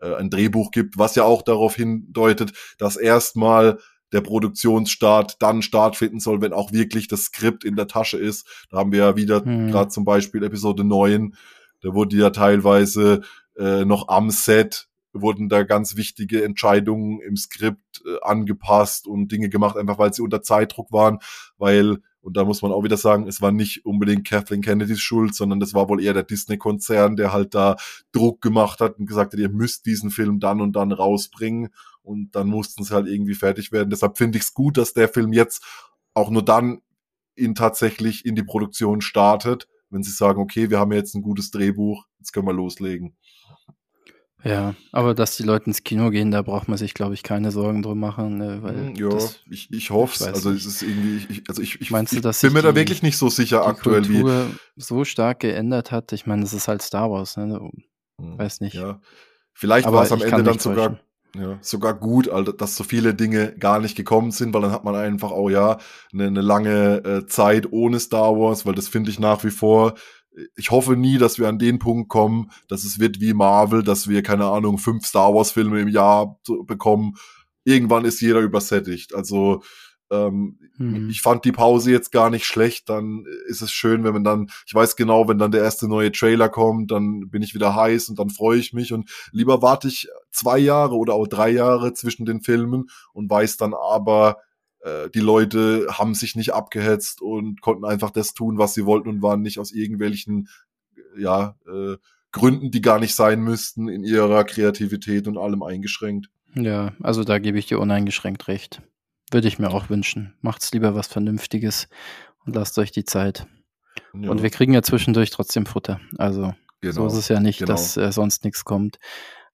äh, ein Drehbuch gibt, was ja auch darauf hindeutet, dass erstmal der Produktionsstart dann stattfinden soll, wenn auch wirklich das Skript in der Tasche ist. Da haben wir ja wieder hm. gerade zum Beispiel Episode 9, da wurde ja teilweise äh, noch am Set wurden da ganz wichtige Entscheidungen im Skript äh, angepasst und Dinge gemacht, einfach weil sie unter Zeitdruck waren, weil und da muss man auch wieder sagen, es war nicht unbedingt Kathleen Kennedys Schuld, sondern das war wohl eher der Disney-Konzern, der halt da Druck gemacht hat und gesagt hat, ihr müsst diesen Film dann und dann rausbringen. Und dann mussten sie halt irgendwie fertig werden. Deshalb finde ich es gut, dass der Film jetzt auch nur dann ihn tatsächlich in die Produktion startet, wenn sie sagen, okay, wir haben jetzt ein gutes Drehbuch, jetzt können wir loslegen. Ja, aber dass die Leute ins Kino gehen, da braucht man sich, glaube ich, keine Sorgen drum machen. Ne, weil hm, ja, das, ich, ich hoffe es. Also es ist irgendwie, ich, also ich, ich, Meinst du, dass ich bin mir da wirklich nicht so sicher aktuell, Kultur wie so stark geändert hat. Ich meine, das ist halt Star Wars, ne? Hm, weiß nicht. Ja. Vielleicht war es am Ende dann sogar, ja, sogar gut, also, dass so viele Dinge gar nicht gekommen sind, weil dann hat man einfach auch ja eine, eine lange äh, Zeit ohne Star Wars, weil das finde ich nach wie vor ich hoffe nie, dass wir an den Punkt kommen, dass es wird wie Marvel, dass wir, keine Ahnung, fünf Star Wars-Filme im Jahr bekommen. Irgendwann ist jeder übersättigt. Also ähm, hm. ich fand die Pause jetzt gar nicht schlecht. Dann ist es schön, wenn man dann, ich weiß genau, wenn dann der erste neue Trailer kommt, dann bin ich wieder heiß und dann freue ich mich. Und lieber warte ich zwei Jahre oder auch drei Jahre zwischen den Filmen und weiß dann aber, äh, die Leute haben sich nicht abgehetzt und konnten einfach das tun, was sie wollten und waren nicht aus irgendwelchen ja, äh, Gründen, die gar nicht sein müssten, in ihrer Kreativität und allem eingeschränkt. Ja, also da gebe ich dir uneingeschränkt recht. Würde ich mir auch wünschen. Macht's lieber was Vernünftiges und lasst euch die Zeit. Ja. Und wir kriegen ja zwischendurch trotzdem Futter. Also genau. so ist es ja nicht, genau. dass äh, sonst nichts kommt.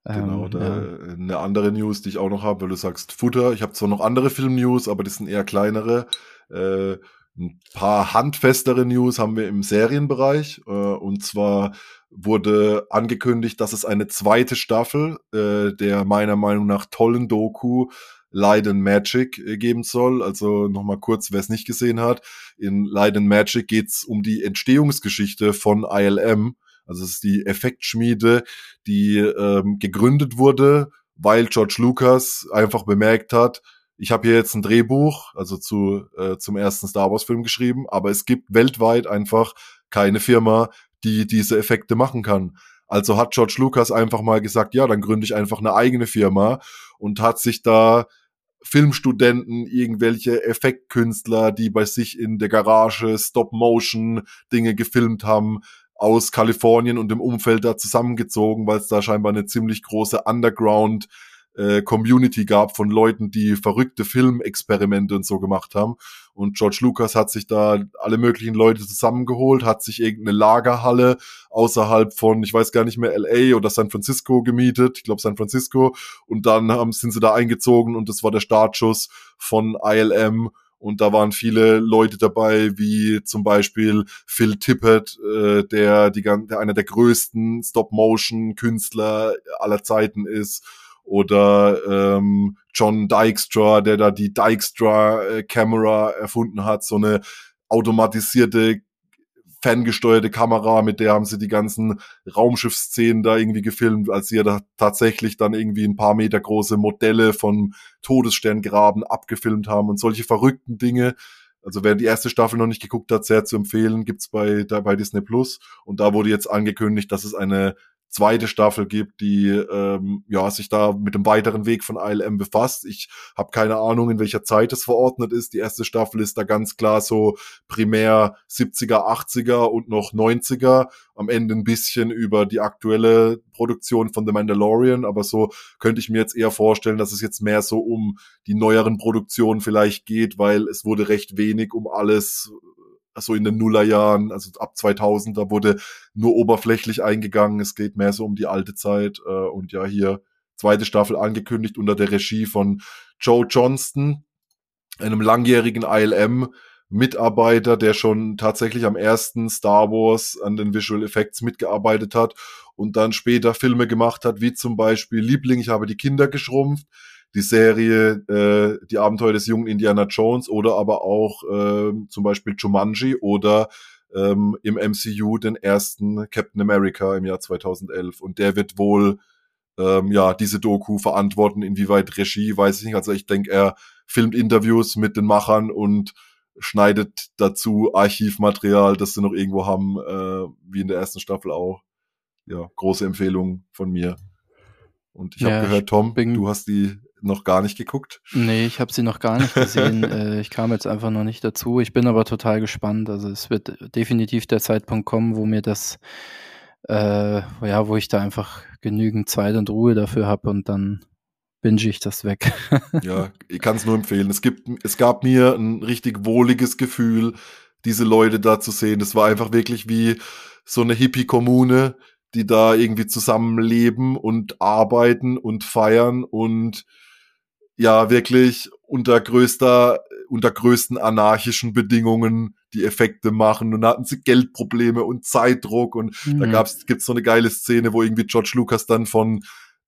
Genau, ähm, da, ja. eine andere News, die ich auch noch habe, weil du sagst Futter. Ich habe zwar noch andere Film-News, aber die sind eher kleinere. Äh, ein paar handfestere News haben wir im Serienbereich. Äh, und zwar wurde angekündigt, dass es eine zweite Staffel äh, der meiner Meinung nach tollen Doku Light and Magic äh, geben soll. Also nochmal kurz, wer es nicht gesehen hat. In Light and Magic geht's um die Entstehungsgeschichte von ILM also es ist die Effektschmiede, die ähm, gegründet wurde, weil George Lucas einfach bemerkt hat, ich habe hier jetzt ein Drehbuch, also zu, äh, zum ersten Star Wars-Film geschrieben, aber es gibt weltweit einfach keine Firma, die diese Effekte machen kann. Also hat George Lucas einfach mal gesagt, ja, dann gründe ich einfach eine eigene Firma und hat sich da Filmstudenten, irgendwelche Effektkünstler, die bei sich in der Garage Stop-Motion Dinge gefilmt haben, aus Kalifornien und dem Umfeld da zusammengezogen, weil es da scheinbar eine ziemlich große Underground äh, Community gab von Leuten, die verrückte Filmexperimente und so gemacht haben. Und George Lucas hat sich da alle möglichen Leute zusammengeholt, hat sich irgendeine Lagerhalle außerhalb von, ich weiß gar nicht mehr, LA oder San Francisco gemietet, ich glaube San Francisco. Und dann haben, sind sie da eingezogen und das war der Startschuss von ILM und da waren viele Leute dabei, wie zum Beispiel Phil Tippett, äh, der, die, der einer der größten Stop-Motion-Künstler aller Zeiten ist. Oder ähm, John Dykstra, der da die Dykstra-Camera äh, erfunden hat, so eine automatisierte ferngesteuerte Kamera, mit der haben sie die ganzen Raumschiffsszenen da irgendwie gefilmt, als sie ja da tatsächlich dann irgendwie ein paar Meter große Modelle von Todessterngraben abgefilmt haben und solche verrückten Dinge. Also wer die erste Staffel noch nicht geguckt hat, sehr zu empfehlen, gibt's bei, da bei Disney Plus. Und da wurde jetzt angekündigt, dass es eine zweite Staffel gibt, die ähm, ja sich da mit dem weiteren Weg von ILM befasst. Ich habe keine Ahnung, in welcher Zeit es verordnet ist. Die erste Staffel ist da ganz klar so primär 70er, 80er und noch 90er. Am Ende ein bisschen über die aktuelle Produktion von The Mandalorian, aber so könnte ich mir jetzt eher vorstellen, dass es jetzt mehr so um die neueren Produktionen vielleicht geht, weil es wurde recht wenig um alles so in den Nullerjahren, also ab 2000, da wurde nur oberflächlich eingegangen. Es geht mehr so um die alte Zeit äh, und ja hier zweite Staffel angekündigt unter der Regie von Joe Johnston, einem langjährigen ILM Mitarbeiter, der schon tatsächlich am ersten Star Wars an den Visual Effects mitgearbeitet hat und dann später Filme gemacht hat, wie zum Beispiel Liebling, ich habe die Kinder geschrumpft, die Serie äh, Die Abenteuer des jungen Indiana Jones oder aber auch äh, zum Beispiel Jumanji oder ähm, im MCU den ersten Captain America im Jahr 2011. Und der wird wohl ähm, ja diese Doku verantworten. Inwieweit Regie, weiß ich nicht. Also ich denke, er filmt Interviews mit den Machern und schneidet dazu Archivmaterial, das sie noch irgendwo haben, äh, wie in der ersten Staffel auch. Ja, große Empfehlung von mir. Und ich ja, habe gehört, Tom, du hast die noch gar nicht geguckt? Nee, ich habe sie noch gar nicht gesehen. äh, ich kam jetzt einfach noch nicht dazu. Ich bin aber total gespannt. Also es wird definitiv der Zeitpunkt kommen, wo mir das, äh, ja, wo ich da einfach genügend Zeit und Ruhe dafür habe und dann binge ich das weg. ja, ich kann es nur empfehlen. Es gibt, es gab mir ein richtig wohliges Gefühl, diese Leute da zu sehen. Das war einfach wirklich wie so eine Hippie-Kommune, die da irgendwie zusammenleben und arbeiten und feiern und ja wirklich unter größter, unter größten anarchischen Bedingungen die Effekte machen und da hatten sie Geldprobleme und Zeitdruck und mhm. da gab's, gibt's so eine geile Szene, wo irgendwie George Lucas dann von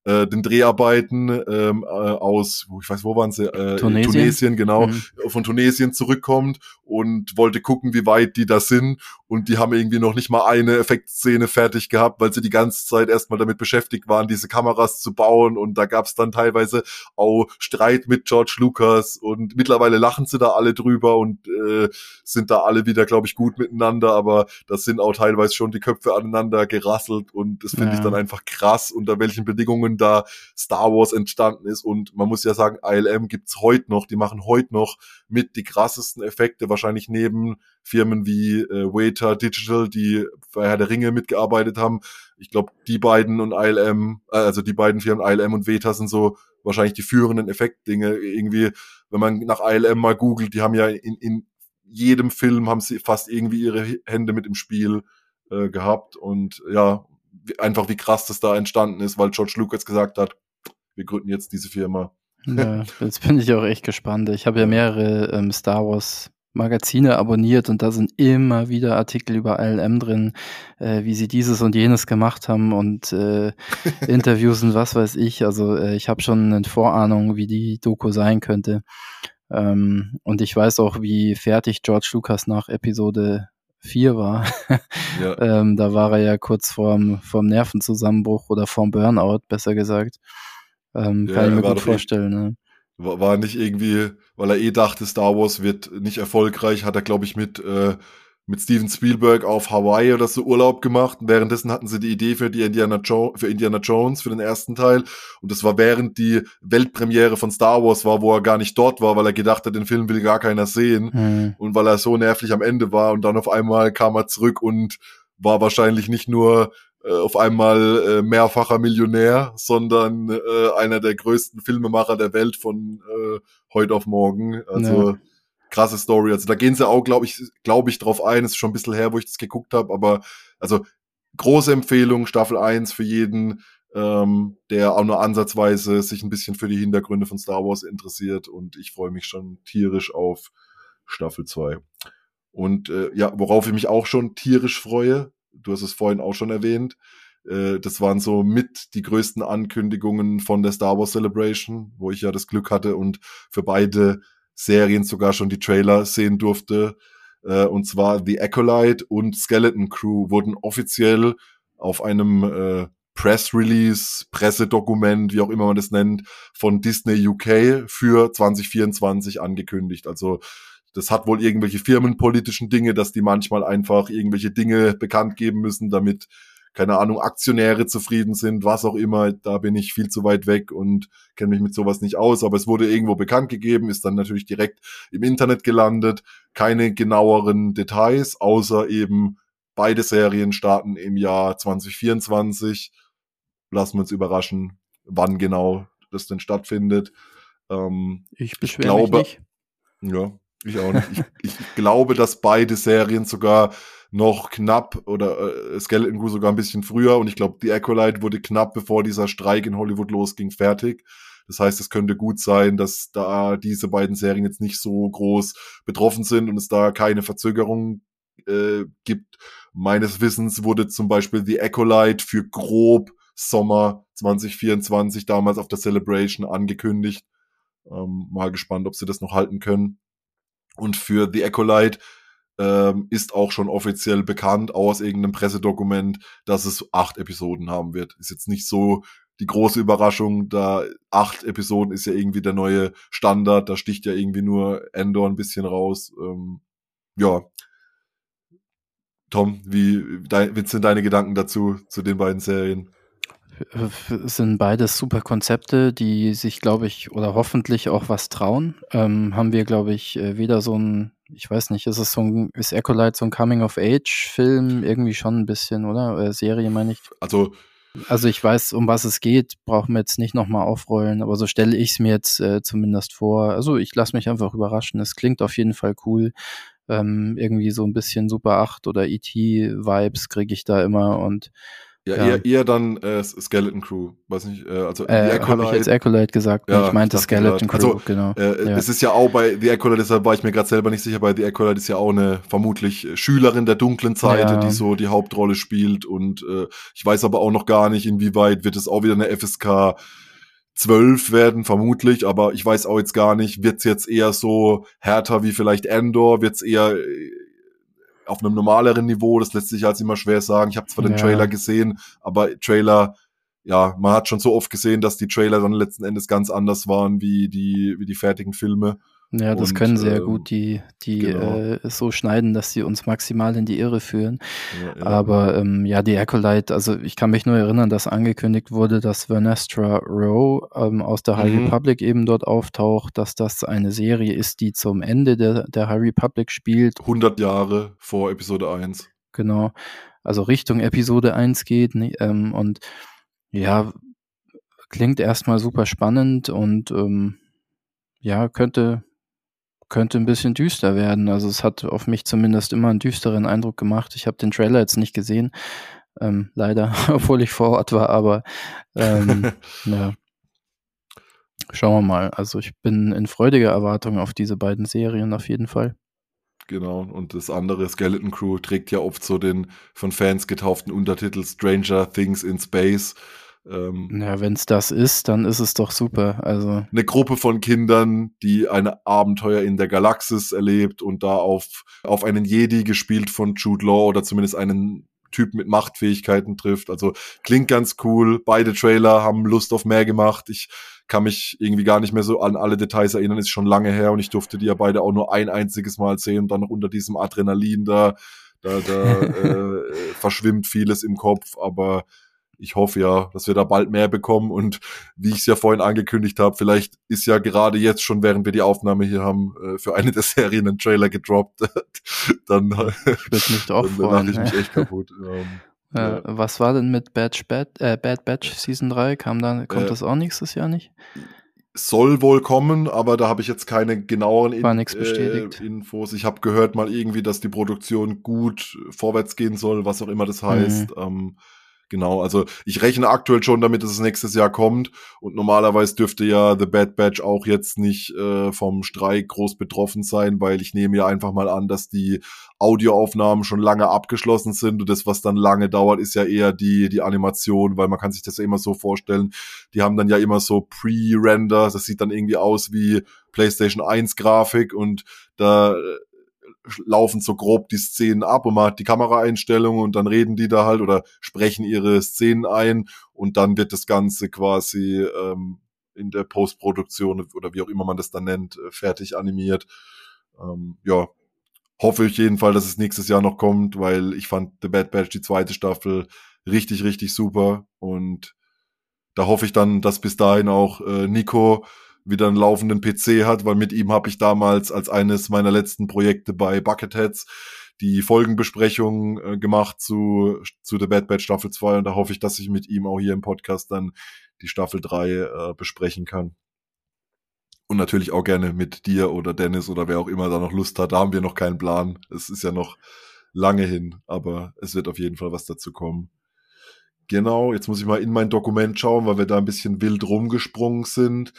äh, den Dreharbeiten ähm, äh, aus, ich weiß, wo waren sie? Äh, Tunesien. Tunesien, genau, mhm. von Tunesien zurückkommt und wollte gucken, wie weit die da sind. Und die haben irgendwie noch nicht mal eine Effektszene fertig gehabt, weil sie die ganze Zeit erstmal damit beschäftigt waren, diese Kameras zu bauen. Und da gab es dann teilweise auch Streit mit George Lucas. Und mittlerweile lachen sie da alle drüber und äh, sind da alle wieder, glaube ich, gut miteinander. Aber das sind auch teilweise schon die Köpfe aneinander gerasselt. Und das finde ja. ich dann einfach krass, unter welchen Bedingungen da Star Wars entstanden ist. Und man muss ja sagen, ILM gibt's heute noch. Die machen heute noch mit die krassesten Effekte, wahrscheinlich neben Firmen wie äh, Waiter Digital, die bei Herr der Ringe mitgearbeitet haben. Ich glaube, die beiden und ILM, äh, also die beiden Firmen ILM und Weta sind so wahrscheinlich die führenden Effektdinge. Irgendwie, wenn man nach ILM mal googelt, die haben ja in, in jedem Film haben sie fast irgendwie ihre Hände mit im Spiel äh, gehabt und ja, einfach wie krass das da entstanden ist, weil George Lucas gesagt hat, wir gründen jetzt diese Firma. Ja, jetzt bin ich auch echt gespannt. Ich habe ja mehrere ähm, Star Wars Magazine abonniert und da sind immer wieder Artikel über ILM drin, äh, wie sie dieses und jenes gemacht haben und äh, Interviews und was weiß ich. Also äh, ich habe schon eine Vorahnung, wie die Doku sein könnte. Ähm, und ich weiß auch, wie fertig George Lucas nach Episode 4 war. ja. ähm, da war er ja kurz vorm, vorm Nervenzusammenbruch oder vorm Burnout, besser gesagt. Ähm, ja, kann ich mir gut vorstellen. Ne? War, war nicht irgendwie, weil er eh dachte, Star Wars wird nicht erfolgreich, hat er, glaube ich, mit, äh, mit Steven Spielberg auf Hawaii oder so Urlaub gemacht. Und währenddessen hatten sie die Idee für die Indiana, jo für Indiana Jones, für den ersten Teil. Und das war während die Weltpremiere von Star Wars war, wo er gar nicht dort war, weil er gedacht hat, den Film will gar keiner sehen. Mhm. Und weil er so nervlich am Ende war. Und dann auf einmal kam er zurück und war wahrscheinlich nicht nur äh, auf einmal äh, mehrfacher Millionär, sondern äh, einer der größten Filmemacher der Welt von äh, heute auf morgen. Also ja. Krasse Story. Also da gehen sie auch, glaube ich, glaube ich, drauf ein. Es ist schon ein bisschen her, wo ich das geguckt habe, aber also große Empfehlung, Staffel 1 für jeden, ähm, der auch nur ansatzweise sich ein bisschen für die Hintergründe von Star Wars interessiert und ich freue mich schon tierisch auf Staffel 2. Und äh, ja, worauf ich mich auch schon tierisch freue, du hast es vorhin auch schon erwähnt. Äh, das waren so mit die größten Ankündigungen von der Star Wars Celebration, wo ich ja das Glück hatte und für beide Serien sogar schon die Trailer sehen durfte. Äh, und zwar The Acolyte und Skeleton Crew wurden offiziell auf einem äh, Press Release, Pressedokument, wie auch immer man das nennt, von Disney UK für 2024 angekündigt. Also das hat wohl irgendwelche firmenpolitischen Dinge, dass die manchmal einfach irgendwelche Dinge bekannt geben müssen, damit, keine Ahnung, Aktionäre zufrieden sind, was auch immer. Da bin ich viel zu weit weg und kenne mich mit sowas nicht aus. Aber es wurde irgendwo bekannt gegeben, ist dann natürlich direkt im Internet gelandet. Keine genaueren Details, außer eben beide Serien starten im Jahr 2024. Lassen wir uns überraschen, wann genau das denn stattfindet. Ähm, ich beschwere mich nicht. Ja, ich auch nicht. Ich, ich glaube, dass beide Serien sogar noch knapp oder äh, Skeleton Crew sogar ein bisschen früher und ich glaube, die Acolyte wurde knapp bevor dieser Streik in Hollywood losging fertig. Das heißt, es könnte gut sein, dass da diese beiden Serien jetzt nicht so groß betroffen sind und es da keine Verzögerung äh, gibt. Meines Wissens wurde zum Beispiel The Acolyte für grob Sommer 2024 damals auf der Celebration angekündigt. Ähm, mal gespannt, ob sie das noch halten können. Und für The Acolyte ähm, ist auch schon offiziell bekannt aus irgendeinem Pressedokument, dass es acht Episoden haben wird. Ist jetzt nicht so die große Überraschung, da acht Episoden ist ja irgendwie der neue Standard, da sticht ja irgendwie nur Endor ein bisschen raus. Ähm, ja. Tom, wie, wie sind deine Gedanken dazu, zu den beiden Serien? Es sind beides super Konzepte, die sich, glaube ich, oder hoffentlich auch was trauen. Ähm, haben wir, glaube ich, äh, weder so ein, ich weiß nicht, ist es so ein, ist Acolyte so ein Coming-of-Age-Film? Irgendwie schon ein bisschen, oder? Äh, Serie, meine ich. Also, also ich weiß, um was es geht, brauchen wir jetzt nicht nochmal aufrollen, aber so stelle ich es mir jetzt äh, zumindest vor. Also ich lasse mich einfach überraschen. Es klingt auf jeden Fall cool. Ähm, irgendwie so ein bisschen Super 8 oder ET-Vibes kriege ich da immer und ja, ja. Eher, eher dann äh, Skeleton Crew, weiß nicht, äh, also äh, Habe ich jetzt Acolyte gesagt, ja, ich meinte ich Skeleton Crew, also, genau. Äh, ja. Es ist ja auch bei The Acolyte, deshalb war ich mir gerade selber nicht sicher, bei The Acolyte ist ja auch eine vermutlich Schülerin der dunklen Seite, ja. die so die Hauptrolle spielt und äh, ich weiß aber auch noch gar nicht, inwieweit wird es auch wieder eine FSK zwölf werden, vermutlich, aber ich weiß auch jetzt gar nicht, wird's jetzt eher so härter wie vielleicht Endor, wird's eher äh, auf einem normaleren Niveau, das lässt sich als immer schwer sagen. Ich habe zwar den ja. Trailer gesehen, aber Trailer, ja, man hat schon so oft gesehen, dass die Trailer dann letzten Endes ganz anders waren wie die, wie die fertigen Filme. Ja, das und, können sie ja ähm, gut, die, die genau. äh, so schneiden, dass sie uns maximal in die Irre führen. Ja, ja. Aber ähm, ja, die Acolyte, also ich kann mich nur erinnern, dass angekündigt wurde, dass Vernestra Rowe ähm, aus der High mhm. Republic eben dort auftaucht, dass das eine Serie ist, die zum Ende der, der High Republic spielt. 100 Jahre vor Episode 1. Genau, also Richtung Episode 1 geht. Ne, ähm, und ja, klingt erstmal super spannend und ähm, ja, könnte könnte ein bisschen düster werden. Also es hat auf mich zumindest immer einen düsteren Eindruck gemacht. Ich habe den Trailer jetzt nicht gesehen, ähm, leider, obwohl ich vor Ort war, aber ähm, ja. Schauen wir mal. Also ich bin in freudiger Erwartung auf diese beiden Serien auf jeden Fall. Genau, und das andere Skeleton Crew trägt ja oft so den von Fans getauften Untertitel Stranger Things in Space. Ähm, ja, wenn es das ist, dann ist es doch super. Also eine Gruppe von Kindern, die ein Abenteuer in der Galaxis erlebt und da auf, auf einen Jedi gespielt von Jude Law oder zumindest einen Typ mit Machtfähigkeiten trifft. Also klingt ganz cool. Beide Trailer haben Lust auf mehr gemacht. Ich kann mich irgendwie gar nicht mehr so an alle Details erinnern, ist schon lange her und ich durfte die ja beide auch nur ein einziges Mal sehen und dann noch unter diesem Adrenalin da, da, da äh, verschwimmt vieles im Kopf, aber ich hoffe ja, dass wir da bald mehr bekommen und wie ich es ja vorhin angekündigt habe, vielleicht ist ja gerade jetzt schon, während wir die Aufnahme hier haben, äh, für eine der Serien ein Trailer gedroppt. dann mich auch dann, freuen, mache ich mich echt kaputt. Ähm, äh, ja. Was war denn mit Bad, Bad, äh, Bad Batch Season 3? Kam dann, kommt äh, das auch nächstes Jahr nicht? Soll wohl kommen, aber da habe ich jetzt keine genaueren In äh, Infos. Ich habe gehört mal irgendwie, dass die Produktion gut vorwärts gehen soll, was auch immer das heißt. Mhm. Ähm, Genau, also ich rechne aktuell schon damit, dass es nächstes Jahr kommt. Und normalerweise dürfte ja The Bad Batch auch jetzt nicht äh, vom Streik groß betroffen sein, weil ich nehme ja einfach mal an, dass die Audioaufnahmen schon lange abgeschlossen sind. Und das, was dann lange dauert, ist ja eher die, die Animation, weil man kann sich das ja immer so vorstellen, die haben dann ja immer so Pre-Render, das sieht dann irgendwie aus wie PlayStation 1 Grafik. Und da laufen so grob die Szenen ab und man hat die Kameraeinstellungen und dann reden die da halt oder sprechen ihre Szenen ein und dann wird das Ganze quasi ähm, in der Postproduktion oder wie auch immer man das dann nennt, äh, fertig animiert. Ähm, ja, hoffe ich jedenfalls, dass es nächstes Jahr noch kommt, weil ich fand The Bad Batch, die zweite Staffel, richtig, richtig super und da hoffe ich dann, dass bis dahin auch äh, Nico wieder einen laufenden PC hat, weil mit ihm habe ich damals als eines meiner letzten Projekte bei Bucketheads die Folgenbesprechung äh, gemacht zu, zu The Bad Bad Staffel 2 und da hoffe ich, dass ich mit ihm auch hier im Podcast dann die Staffel 3 äh, besprechen kann. Und natürlich auch gerne mit dir oder Dennis oder wer auch immer da noch Lust hat. Da haben wir noch keinen Plan. Es ist ja noch lange hin, aber es wird auf jeden Fall was dazu kommen. Genau, jetzt muss ich mal in mein Dokument schauen, weil wir da ein bisschen wild rumgesprungen sind.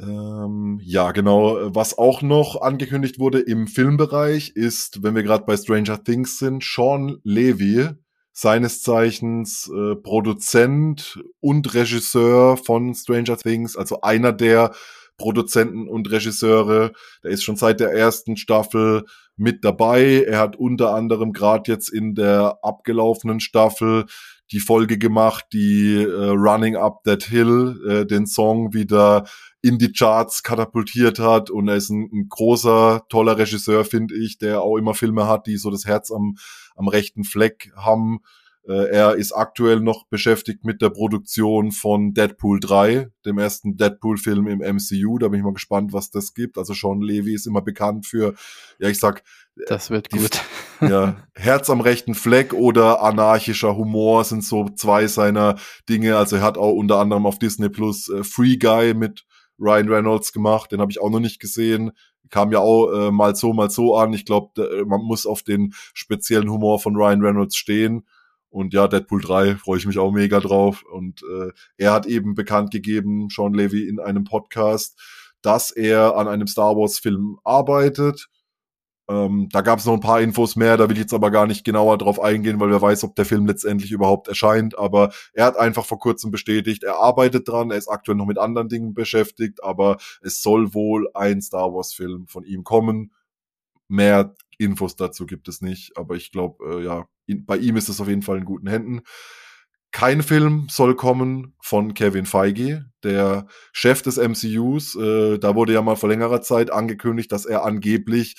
Ähm, ja, genau. Was auch noch angekündigt wurde im Filmbereich ist, wenn wir gerade bei Stranger Things sind, Sean Levy, seines Zeichens äh, Produzent und Regisseur von Stranger Things, also einer der Produzenten und Regisseure. Der ist schon seit der ersten Staffel mit dabei. Er hat unter anderem gerade jetzt in der abgelaufenen Staffel die Folge gemacht, die äh, Running Up That Hill, äh, den Song wieder in die Charts katapultiert hat und er ist ein, ein großer, toller Regisseur, finde ich, der auch immer Filme hat, die so das Herz am, am rechten Fleck haben. Äh, er ist aktuell noch beschäftigt mit der Produktion von Deadpool 3, dem ersten Deadpool-Film im MCU. Da bin ich mal gespannt, was das gibt. Also Sean Levy ist immer bekannt für, ja, ich sag, das wird die, gut. Ja, Herz am rechten Fleck oder anarchischer Humor sind so zwei seiner Dinge. Also er hat auch unter anderem auf Disney Plus äh, Free Guy mit Ryan Reynolds gemacht, den habe ich auch noch nicht gesehen. Kam ja auch äh, mal so, mal so an. Ich glaube, äh, man muss auf den speziellen Humor von Ryan Reynolds stehen. Und ja, Deadpool 3 freue ich mich auch mega drauf. Und äh, er hat eben bekannt gegeben, Sean Levy, in einem Podcast, dass er an einem Star Wars-Film arbeitet Ähm, da gab es noch ein paar Infos mehr, da will ich jetzt aber gar nicht genauer drauf eingehen, weil wer weiß, ob der Film letztendlich überhaupt erscheint. Aber er hat einfach vor kurzem bestätigt, er arbeitet dran, er ist aktuell noch mit anderen Dingen beschäftigt, aber es soll wohl ein Star Wars-Film von ihm kommen. Mehr Infos dazu gibt es nicht, aber ich glaube, äh, ja, ihn, bei ihm ist es auf jeden Fall in guten Händen. Kein Film soll kommen von Kevin Feige, der Chef des MCUs. Äh, da wurde ja mal vor längerer Zeit angekündigt, dass er angeblich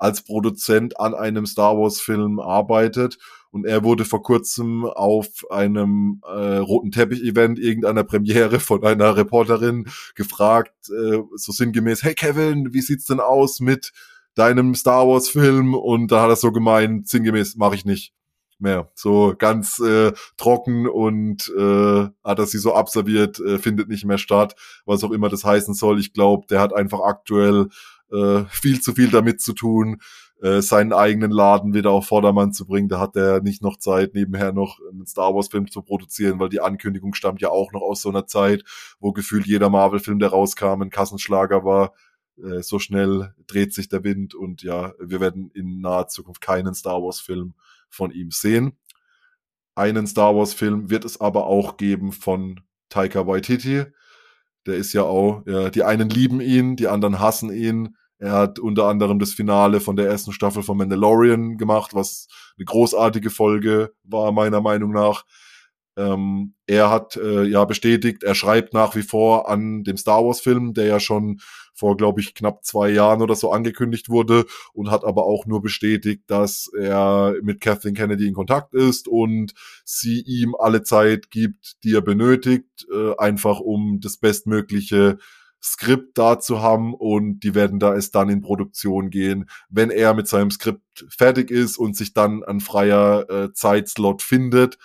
als Produzent an einem Star Wars Film arbeitet. Und er wurde vor kurzem auf einem äh, roten Teppich-Event irgendeiner Premiere von einer Reporterin gefragt, äh, so sinngemäß, hey Kevin, wie sieht's denn aus mit deinem Star Wars Film? Und da hat er so gemeint, sinngemäß, mache ich nicht mehr. So ganz äh, trocken und äh, hat er sie so abserviert, äh, findet nicht mehr statt, was auch immer das heißen soll. Ich glaube, der hat einfach aktuell äh, viel zu viel damit zu tun, äh, seinen eigenen Laden wieder auf Vordermann zu bringen. Da hat er nicht noch Zeit, nebenher noch einen Star Wars-Film zu produzieren, weil die Ankündigung stammt ja auch noch aus so einer Zeit, wo gefühlt jeder Marvel-Film, der rauskam, ein Kassenschlager war. Äh, so schnell dreht sich der Wind und ja, wir werden in naher Zukunft keinen Star Wars-Film von ihm sehen. Einen Star Wars-Film wird es aber auch geben von Taika Waititi. Der ist ja auch, ja, die einen lieben ihn, die anderen hassen ihn. Er hat unter anderem das Finale von der ersten Staffel von Mandalorian gemacht, was eine großartige Folge war, meiner Meinung nach. Ähm, er hat äh, ja bestätigt, er schreibt nach wie vor an dem Star Wars-Film, der ja schon vor, glaube ich, knapp zwei Jahren oder so angekündigt wurde und hat aber auch nur bestätigt, dass er mit Kathleen Kennedy in Kontakt ist und sie ihm alle Zeit gibt, die er benötigt, äh, einfach um das bestmögliche Skript da zu haben und die werden da erst dann in Produktion gehen, wenn er mit seinem Skript fertig ist und sich dann ein freier äh, Zeitslot findet.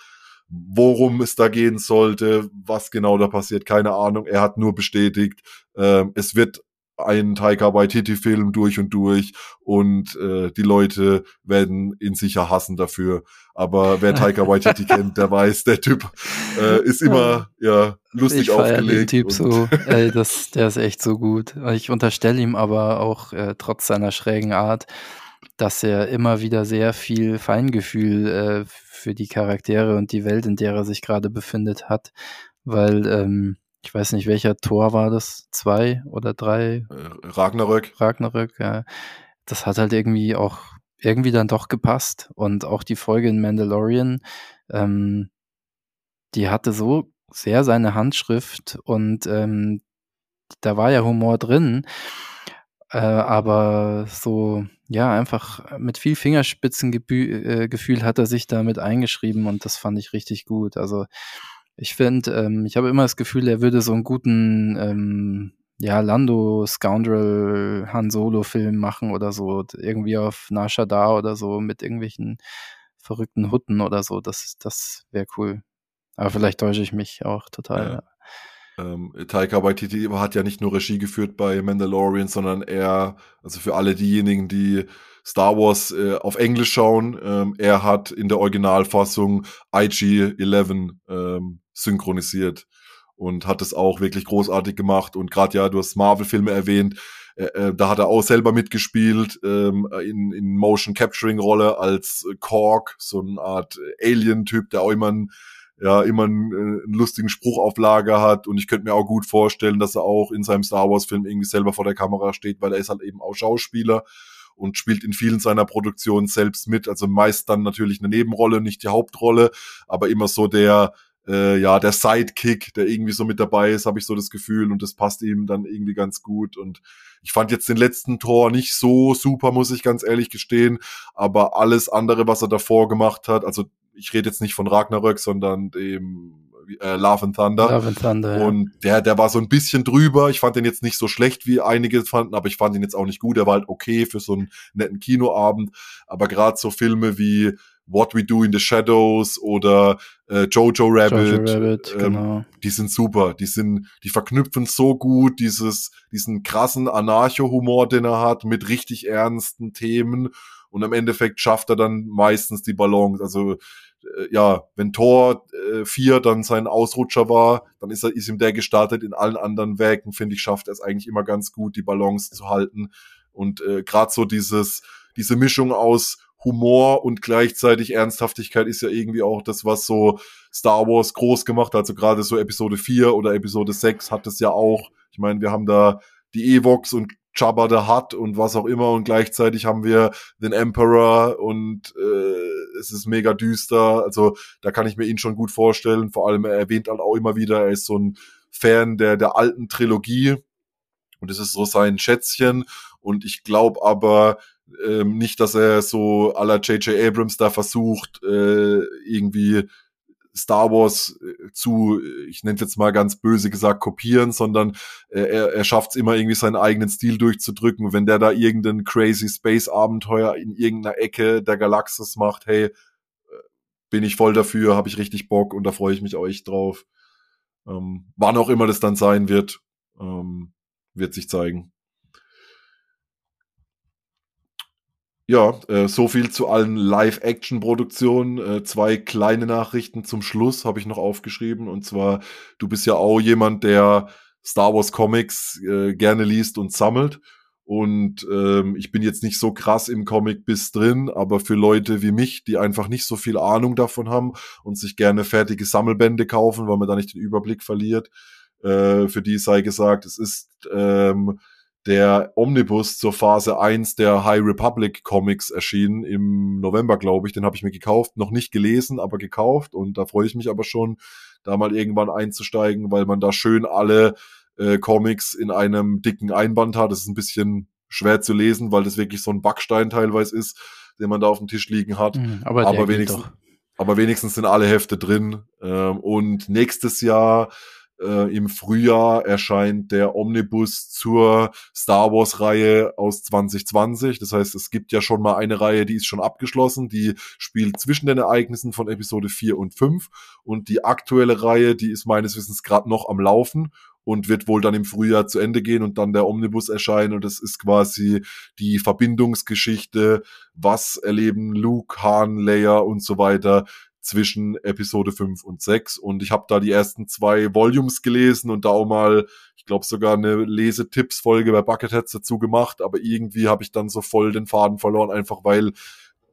Worum es da gehen sollte, was genau da passiert, keine Ahnung. Er hat nur bestätigt, äh, es wird ein Taika Waititi-Film durch und durch und äh, die Leute werden ihn sicher hassen dafür. Aber wer Taika Waititi kennt, der weiß, der Typ äh, ist immer ja lustig ich aufgelegt. Den Typ so, ey, das, der ist echt so gut. Ich unterstelle ihm aber auch äh, trotz seiner schrägen Art, dass er immer wieder sehr viel Feingefühl äh, für die Charaktere und die Welt, in der er sich gerade befindet, hat, weil ähm, ich weiß nicht, welcher Tor war das? Zwei oder drei? Äh, Ragnarök. Ragnarök, ja. Das hat halt irgendwie auch irgendwie dann doch gepasst. Und auch die Folge in Mandalorian, ähm, die hatte so sehr seine Handschrift und ähm, da war ja Humor drin, äh, aber so, ja, einfach mit viel Fingerspitzengefühl äh, hat er sich damit eingeschrieben und das fand ich richtig gut. Also ich finde, ähm, ich habe immer das Gefühl, er würde so einen guten, ähm, ja, Lando Scoundrel Han Solo Film machen oder so, irgendwie auf Nasha Da oder so mit irgendwelchen verrückten Hutten oder so. Das, das wäre cool. Aber vielleicht täusche ich mich auch total. Ja. Ähm, Taika Waititi hat ja nicht nur Regie geführt bei Mandalorian, sondern er, also für alle diejenigen, die Star Wars äh, auf Englisch schauen, ähm, er hat in der Originalfassung IG-11 ähm, synchronisiert und hat es auch wirklich großartig gemacht. Und gerade ja, du hast Marvel-Filme erwähnt, äh, äh, da hat er auch selber mitgespielt ähm, in, in Motion Capturing Rolle als Korg, so eine Art Alien-Typ, der auch immer ein ja immer einen, äh, einen lustigen Spruch auf Lager hat und ich könnte mir auch gut vorstellen, dass er auch in seinem Star Wars Film irgendwie selber vor der Kamera steht, weil er ist halt eben auch Schauspieler und spielt in vielen seiner Produktionen selbst mit, also meist dann natürlich eine Nebenrolle, nicht die Hauptrolle, aber immer so der äh, ja, der Sidekick, der irgendwie so mit dabei ist, habe ich so das Gefühl und das passt ihm dann irgendwie ganz gut und ich fand jetzt den letzten Tor nicht so super, muss ich ganz ehrlich gestehen, aber alles andere, was er davor gemacht hat, also ich rede jetzt nicht von Ragnarök, sondern dem äh, Love and Thunder. Love and Thunder. Und der, der war so ein bisschen drüber. Ich fand den jetzt nicht so schlecht, wie einige fanden, aber ich fand ihn jetzt auch nicht gut. Er war halt okay für so einen netten Kinoabend. Aber gerade so Filme wie What We Do in the Shadows oder äh, Jojo Rabbit, Jojo Rabbit ähm, genau. die sind super. Die sind, die verknüpfen so gut dieses, diesen krassen Anarcho-Humor, den er hat, mit richtig ernsten Themen. Und im Endeffekt schafft er dann meistens die Balance. Also äh, ja, wenn Tor äh, 4 dann sein Ausrutscher war, dann ist, er, ist ihm der gestartet. In allen anderen Werken, finde ich, schafft er es eigentlich immer ganz gut, die Balance zu halten. Und äh, gerade so dieses, diese Mischung aus Humor und gleichzeitig Ernsthaftigkeit ist ja irgendwie auch das, was so Star Wars groß gemacht hat. Also gerade so Episode 4 oder Episode 6 hat es ja auch. Ich meine, wir haben da die Evox und Jabba the Hutt und was auch immer und gleichzeitig haben wir den Emperor und äh, es ist mega düster. Also da kann ich mir ihn schon gut vorstellen. Vor allem er erwähnt halt auch immer wieder, er ist so ein Fan der der alten Trilogie und es ist so sein Schätzchen und ich glaube aber ähm, nicht, dass er so aller J.J. Abrams da versucht äh, irgendwie Star Wars äh, zu, ich nenne es jetzt mal ganz böse gesagt, kopieren, sondern äh, er, er schafft es immer irgendwie seinen eigenen Stil durchzudrücken. Wenn der da irgendein crazy Space-Abenteuer in irgendeiner Ecke der Galaxis macht, hey, äh, bin ich voll dafür, habe ich richtig Bock und da freue ich mich auch echt drauf. Ähm, wann auch immer das dann sein wird, ähm, wird sich zeigen. Ja, äh, so viel zu allen Live-Action-Produktionen. Äh, zwei kleine Nachrichten zum Schluss habe ich noch aufgeschrieben. Und zwar, du bist ja auch jemand, der Star Wars Comics äh, gerne liest und sammelt. Und ähm, ich bin jetzt nicht so krass im Comic bis drin, aber für Leute wie mich, die einfach nicht so viel Ahnung davon haben und sich gerne fertige Sammelbände kaufen, weil man da nicht den Überblick verliert, äh, für die sei gesagt, es ist ähm, der Omnibus zur Phase 1 der High Republic Comics erschienen im November, glaube ich. Den habe ich mir gekauft, noch nicht gelesen, aber gekauft und da freue ich mich aber schon, da mal irgendwann einzusteigen, weil man da schön alle äh, Comics in einem dicken Einband hat. Das ist ein bisschen schwer zu lesen, weil das wirklich so ein Backstein teilweise ist, den man da auf dem Tisch liegen hat. Mhm, aber, aber wenigstens, aber wenigstens sind alle Hefte drin. Ähm, und nächstes Jahr äh, Im Frühjahr erscheint der Omnibus zur Star Wars-Reihe aus 2020. Das heißt, es gibt ja schon mal eine Reihe, die ist schon abgeschlossen. Die spielt zwischen den Ereignissen von Episode 4 und 5. Und die aktuelle Reihe, die ist meines Wissens gerade noch am Laufen und wird wohl dann im Frühjahr zu Ende gehen und dann der Omnibus erscheinen und das ist quasi die Verbindungsgeschichte, was erleben Luke, Han, Leia und so weiter zwischen Episode 5 und 6 und ich habe da die ersten zwei Volumes gelesen und da auch mal, ich glaube sogar eine Lesetipps-Folge bei Bucketheads dazu gemacht, aber irgendwie habe ich dann so voll den Faden verloren, einfach weil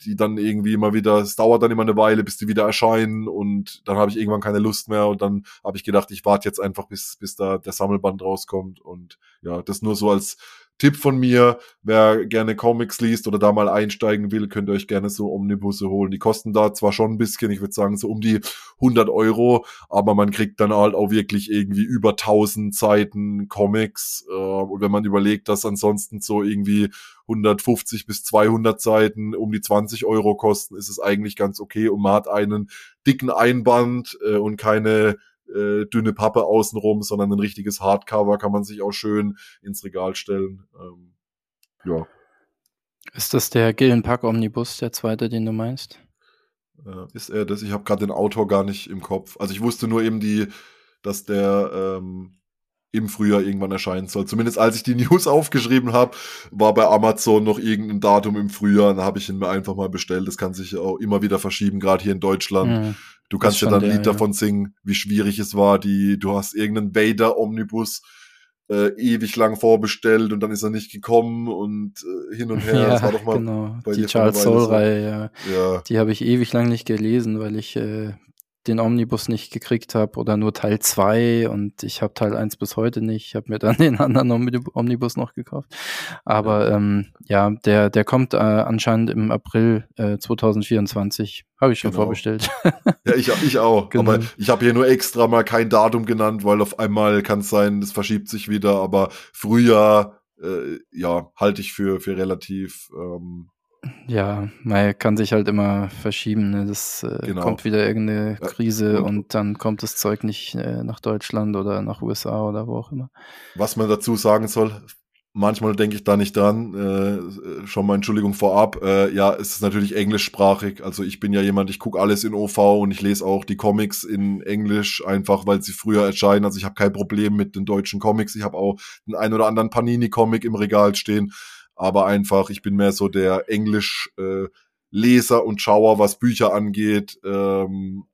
die dann irgendwie immer wieder, es dauert dann immer eine Weile, bis die wieder erscheinen. Und dann habe ich irgendwann keine Lust mehr. Und dann habe ich gedacht, ich warte jetzt einfach, bis, bis da der Sammelband rauskommt. Und ja, das nur so als Tipp von mir, wer gerne Comics liest oder da mal einsteigen will, könnt ihr euch gerne so Omnibusse holen. Die kosten da zwar schon ein bisschen, ich würde sagen so um die 100 Euro, aber man kriegt dann halt auch wirklich irgendwie über 1000 Seiten Comics. Äh, und wenn man überlegt, dass ansonsten so irgendwie 150 bis 200 Seiten um die 20 Euro kosten, ist es eigentlich ganz okay und man hat einen dicken Einband äh, und keine äh, dünne Pappe außenrum, sondern ein richtiges Hardcover kann man sich auch schön ins Regal stellen. Ähm, ja. Ist das der Gillen Pack Omnibus, der zweite, den du meinst? Äh, ist er das? Ich habe gerade den Autor gar nicht im Kopf. Also ich wusste nur eben die, dass der ähm, im Frühjahr irgendwann erscheinen soll. Zumindest als ich die News aufgeschrieben habe, war bei Amazon noch irgendein Datum im Frühjahr. Da habe ich ihn mir einfach mal bestellt. Das kann sich auch immer wieder verschieben, gerade hier in Deutschland. Mhm. Du kannst ja dann ein Lied ja. davon singen, wie schwierig es war. Die, du hast irgendeinen Vader-Omnibus äh, ewig lang vorbestellt und dann ist er nicht gekommen und äh, hin und her. Ja, das war doch mal genau. die Charles Soul-Reihe, so. ja. ja. Die habe ich ewig lang nicht gelesen, weil ich äh, den Omnibus nicht gekriegt habe oder nur Teil 2 und ich habe Teil 1 bis heute nicht. Ich habe mir dann den anderen Omnibus noch gekauft. Aber ja, ähm, ja der, der kommt äh, anscheinend im April äh, 2024. Habe ich schon genau. vorbestellt. ja, ich, ich auch. Genau. Aber ich habe hier nur extra mal kein Datum genannt, weil auf einmal kann es sein, es verschiebt sich wieder. Aber Frühjahr, äh, ja, halte ich für, für relativ ähm, ja, man kann sich halt immer verschieben. Ne? Das äh, genau. kommt wieder irgendeine Krise ja, und, dann kommt das Zeug nicht äh, nach Deutschland oder nach USA oder wo auch immer. Was man dazu sagen soll, manchmal denke ich da nicht dran. Äh, schon mal Entschuldigung vorab. Äh, ja, es ist natürlich englischsprachig. Also ich bin ja jemand, ich gucke alles in OV und ich lese auch die Comics in Englisch, einfach weil sie früher erscheinen. Also ich habe kein Problem mit den deutschen Comics. Ich habe auch den ein oder anderen Panini-Comic im Regal stehen aber einfach, ich bin mehr so der Englisch-Leser äh, und Schauer, was Bücher angeht. Ähm,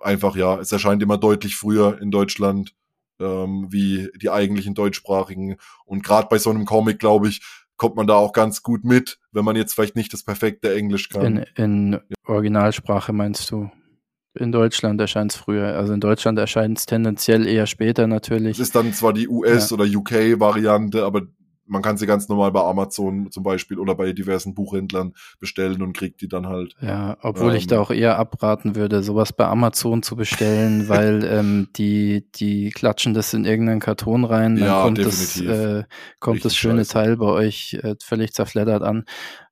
einfach, ja, es erscheint immer deutlich früher in Deutschland ähm, wie die eigentlichen deutschsprachigen. Und gerade bei so einem Comic, glaube ich, kommt man da auch ganz gut mit, wenn man jetzt vielleicht nicht das perfekte Englisch kann. In, in Originalsprache meinst du? In Deutschland erscheint es früher. Also in Deutschland erscheint es tendenziell eher später natürlich. Es ist dann zwar die US- ja. oder UK-Variante, aber man kann sie ganz normal bei Amazon zum Beispiel oder bei diversen Buchhändlern bestellen und kriegt die dann halt. Ja, obwohl ähm, ich da auch eher abraten würde, sowas bei Amazon zu bestellen, weil ähm, die, die klatschen das in irgendeinen Karton rein, dann ja, kommt, das, äh, kommt das schöne scheiße. Teil bei euch äh, völlig zerfleddert an.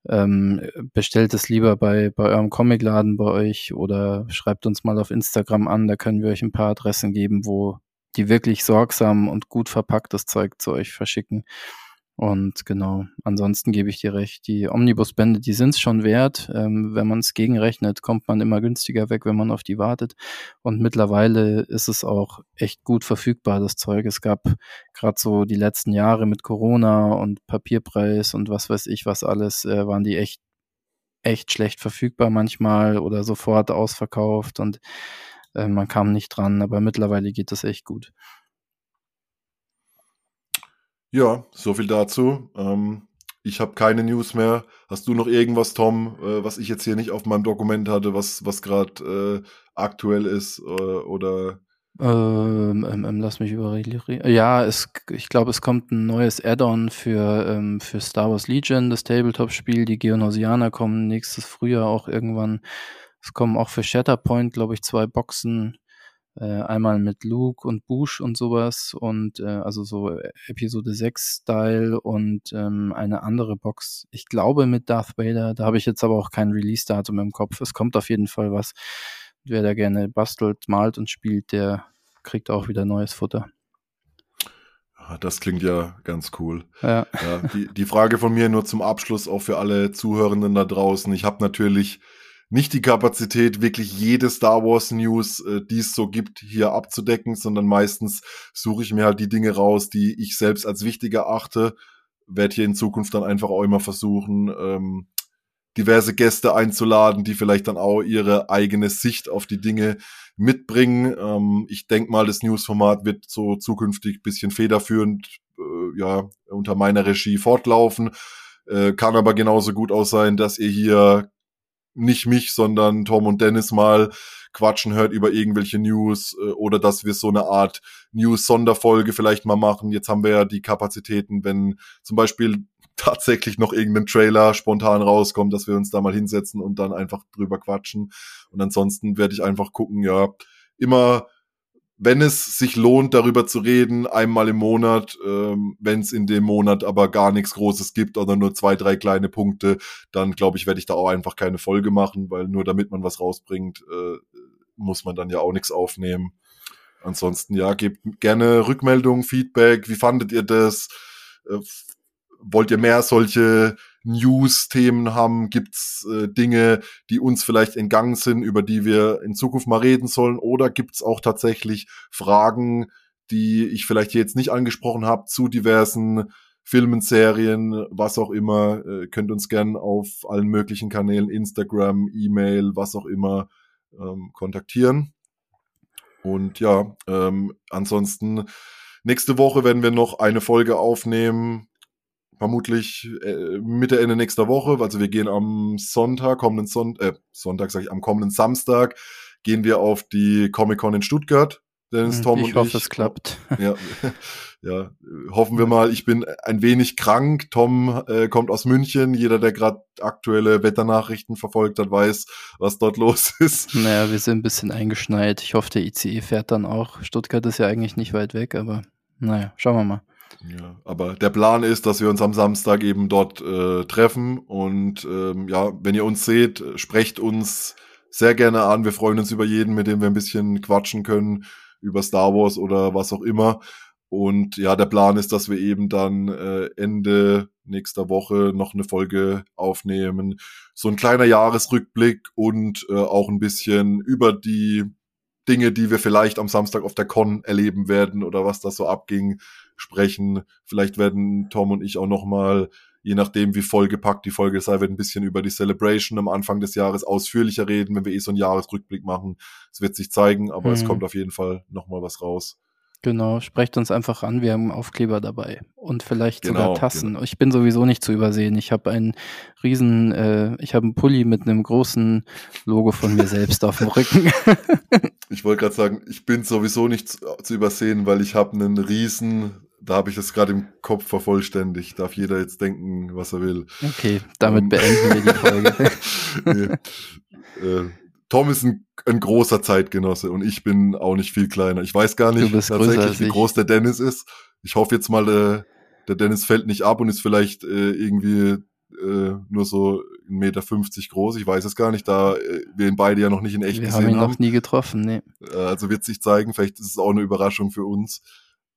Ähm, bestellt es lieber bei, bei eurem Comicladen bei euch oder schreibt uns mal auf Instagram an, da können wir euch ein paar Adressen geben, wo die wirklich sorgsam und gut verpacktes Zeug zu euch verschicken. Und genau, ansonsten gebe ich dir recht, die Omnibusbände, die sind es schon wert. Ähm, wenn man es gegenrechnet, kommt man immer günstiger weg, wenn man auf die wartet. Und mittlerweile ist es auch echt gut verfügbar, das Zeug. Es gab gerade so die letzten Jahre mit Corona und Papierpreis und was weiß ich was alles, äh, waren die echt, echt schlecht verfügbar manchmal oder sofort ausverkauft und äh, man kam nicht dran. Aber mittlerweile geht das echt gut. Ja, so viel dazu. Ähm, ich habe keine News mehr. Hast du noch irgendwas, Tom, äh, was ich jetzt hier nicht auf meinem Dokument hatte, was, was gerade äh, aktuell ist äh, oder? Ähm, ähm, ähm lass mich überreden. Ja, es, ich glaube, es kommt ein neues Add-on für, ähm, für Star Wars Legion, das Tabletop-Spiel. Die Geonosianer kommen nächstes Frühjahr auch irgendwann. Es kommen auch für Shatterpoint, glaube ich, zwei Boxen äh, einmal mit Luke und Bush und sowas und äh, also so Episode 6 Style und ähm, eine andere Box, ich glaube mit Darth Vader, da habe ich jetzt aber auch kein Release-Datum im Kopf. Es kommt auf jeden Fall was. Wer da gerne bastelt, malt und spielt, der kriegt auch wieder neues Futter. Ah, das klingt ja ganz cool. Ja. ja die, die Frage von mir nur zum Abschluss auch für alle Zuhörenden da draußen. Ich habe natürlich nicht die Kapazität, wirklich jede Star Wars News, äh, die es so gibt, hier abzudecken, sondern meistens suche ich mir halt die Dinge raus, die ich selbst als wichtig erachte. Werde hier in Zukunft dann einfach auch immer versuchen, ähm, diverse Gäste einzuladen, die vielleicht dann auch ihre eigene Sicht auf die Dinge mitbringen. Ähm, ich denke mal, das Newsformat wird so zukünftig bisschen federführend äh, ja unter meiner Regie fortlaufen. Äh, kann aber genauso gut auch sein, dass ihr hier nicht mich, sondern Tom und Dennis mal quatschen hört über irgendwelche News äh, oder dass wir so eine Art News-Sonderfolge vielleicht mal machen. Jetzt haben wir ja die Kapazitäten, wenn zum Beispiel tatsächlich noch irgendein Trailer spontan rauskommt, dass wir uns da mal hinsetzen und dann einfach drüber quatschen. Und ansonsten werde ich einfach gucken, ja, immer wenn es sich lohnt, darüber zu reden, einmal im Monat, ähm, wenn es in dem Monat aber gar nichts Großes gibt oder nur zwei, drei kleine Punkte, dann glaube ich, werde ich da auch einfach keine Folge machen, weil nur damit man was rausbringt, äh, muss man dann ja auch nichts aufnehmen. Ansonsten, ja, gebt gerne Rückmeldungen, Feedback. Wie fandet ihr das? Wollt ihr mehr solche News-Themen haben? Gibt's äh, Dinge, die uns vielleicht entgangen sind, über die wir in Zukunft mal reden sollen? Oder gibt's auch tatsächlich Fragen, die ich vielleicht jetzt nicht angesprochen habe, zu diversen Filmen, Serien, was auch immer? Äh, könnt uns gern auf allen möglichen Kanälen, Instagram, E-Mail, was auch immer, ähm, kontaktieren. Und ja, ähm, ansonsten nächste Woche werden wir noch eine Folge aufnehmen vermutlich äh, Mitte, Ende nächster Woche. Also wir gehen am Sonntag, kommenden Son äh, Sonntag sage ich, am kommenden Samstag gehen wir auf die Comic-Con in Stuttgart. Dennis, hm, Tom ich und hoffe, ich. es klappt. Ja, ja, hoffen wir mal. Ich bin ein wenig krank. Tom äh, kommt aus München. Jeder, der gerade aktuelle Wetternachrichten verfolgt hat, weiß, was dort los ist. Naja, wir sind ein bisschen eingeschneit. Ich hoffe, der ICE fährt dann auch. Stuttgart ist ja eigentlich nicht weit weg, aber naja, schauen wir mal. Ja, aber der Plan ist, dass wir uns am Samstag eben dort äh, treffen und ähm, ja, wenn ihr uns seht, sprecht uns sehr gerne an. Wir freuen uns über jeden, mit dem wir ein bisschen quatschen können über Star Wars oder was auch immer. Und ja, der Plan ist, dass wir eben dann äh, Ende nächster Woche noch eine Folge aufnehmen. So ein kleiner Jahresrückblick und äh, auch ein bisschen über die Dinge, die wir vielleicht am Samstag auf der Con erleben werden oder was da so abging, sprechen. Vielleicht werden Tom und ich auch noch mal, je nachdem wie vollgepackt die Folge sei, wird ein bisschen über die Celebration am Anfang des Jahres ausführlicher reden, wenn wir eh so einen Jahresrückblick machen. Es wird sich zeigen, aber mhm. es kommt auf jeden Fall noch mal was raus. Genau, sprecht uns einfach an, wir haben Aufkleber dabei und vielleicht genau, sogar Tassen. Genau. Ich bin sowieso nicht zu übersehen. Ich habe einen riesen, äh, ich habe einen Pulli mit einem großen Logo von mir selbst auf dem Rücken. ich wollte gerade sagen, ich bin sowieso nicht zu, zu übersehen, weil ich habe einen riesen, da habe ich das gerade im Kopf vervollständigt. Darf jeder jetzt denken, was er will. Okay, damit um, beenden wir die Folge. nee. äh, Tom ist ein, ein, großer Zeitgenosse und ich bin auch nicht viel kleiner. Ich weiß gar nicht tatsächlich, wie groß der Dennis ist. Ich hoffe jetzt mal, äh, der Dennis fällt nicht ab und ist vielleicht äh, irgendwie äh, nur so 1,50 Meter groß. Ich weiß es gar nicht, da äh, wir ihn beide ja noch nicht in echt wir gesehen haben. Wir haben ihn noch nie getroffen, nee. Äh, also wird sich zeigen, vielleicht ist es auch eine Überraschung für uns.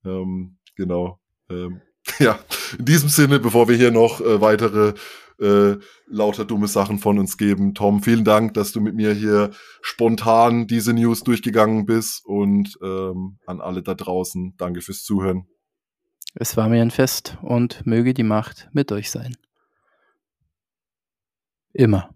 Ähm, genau. Ähm, ja, in diesem Sinne, bevor wir hier noch äh, weitere äh, lauter dumme Sachen von uns geben. Tom, vielen Dank, dass du mit mir hier spontan diese News durchgegangen bist und ähm, an alle da draußen, danke fürs Zuhören. Es war mir ein Fest und möge die Macht mit euch sein. Immer.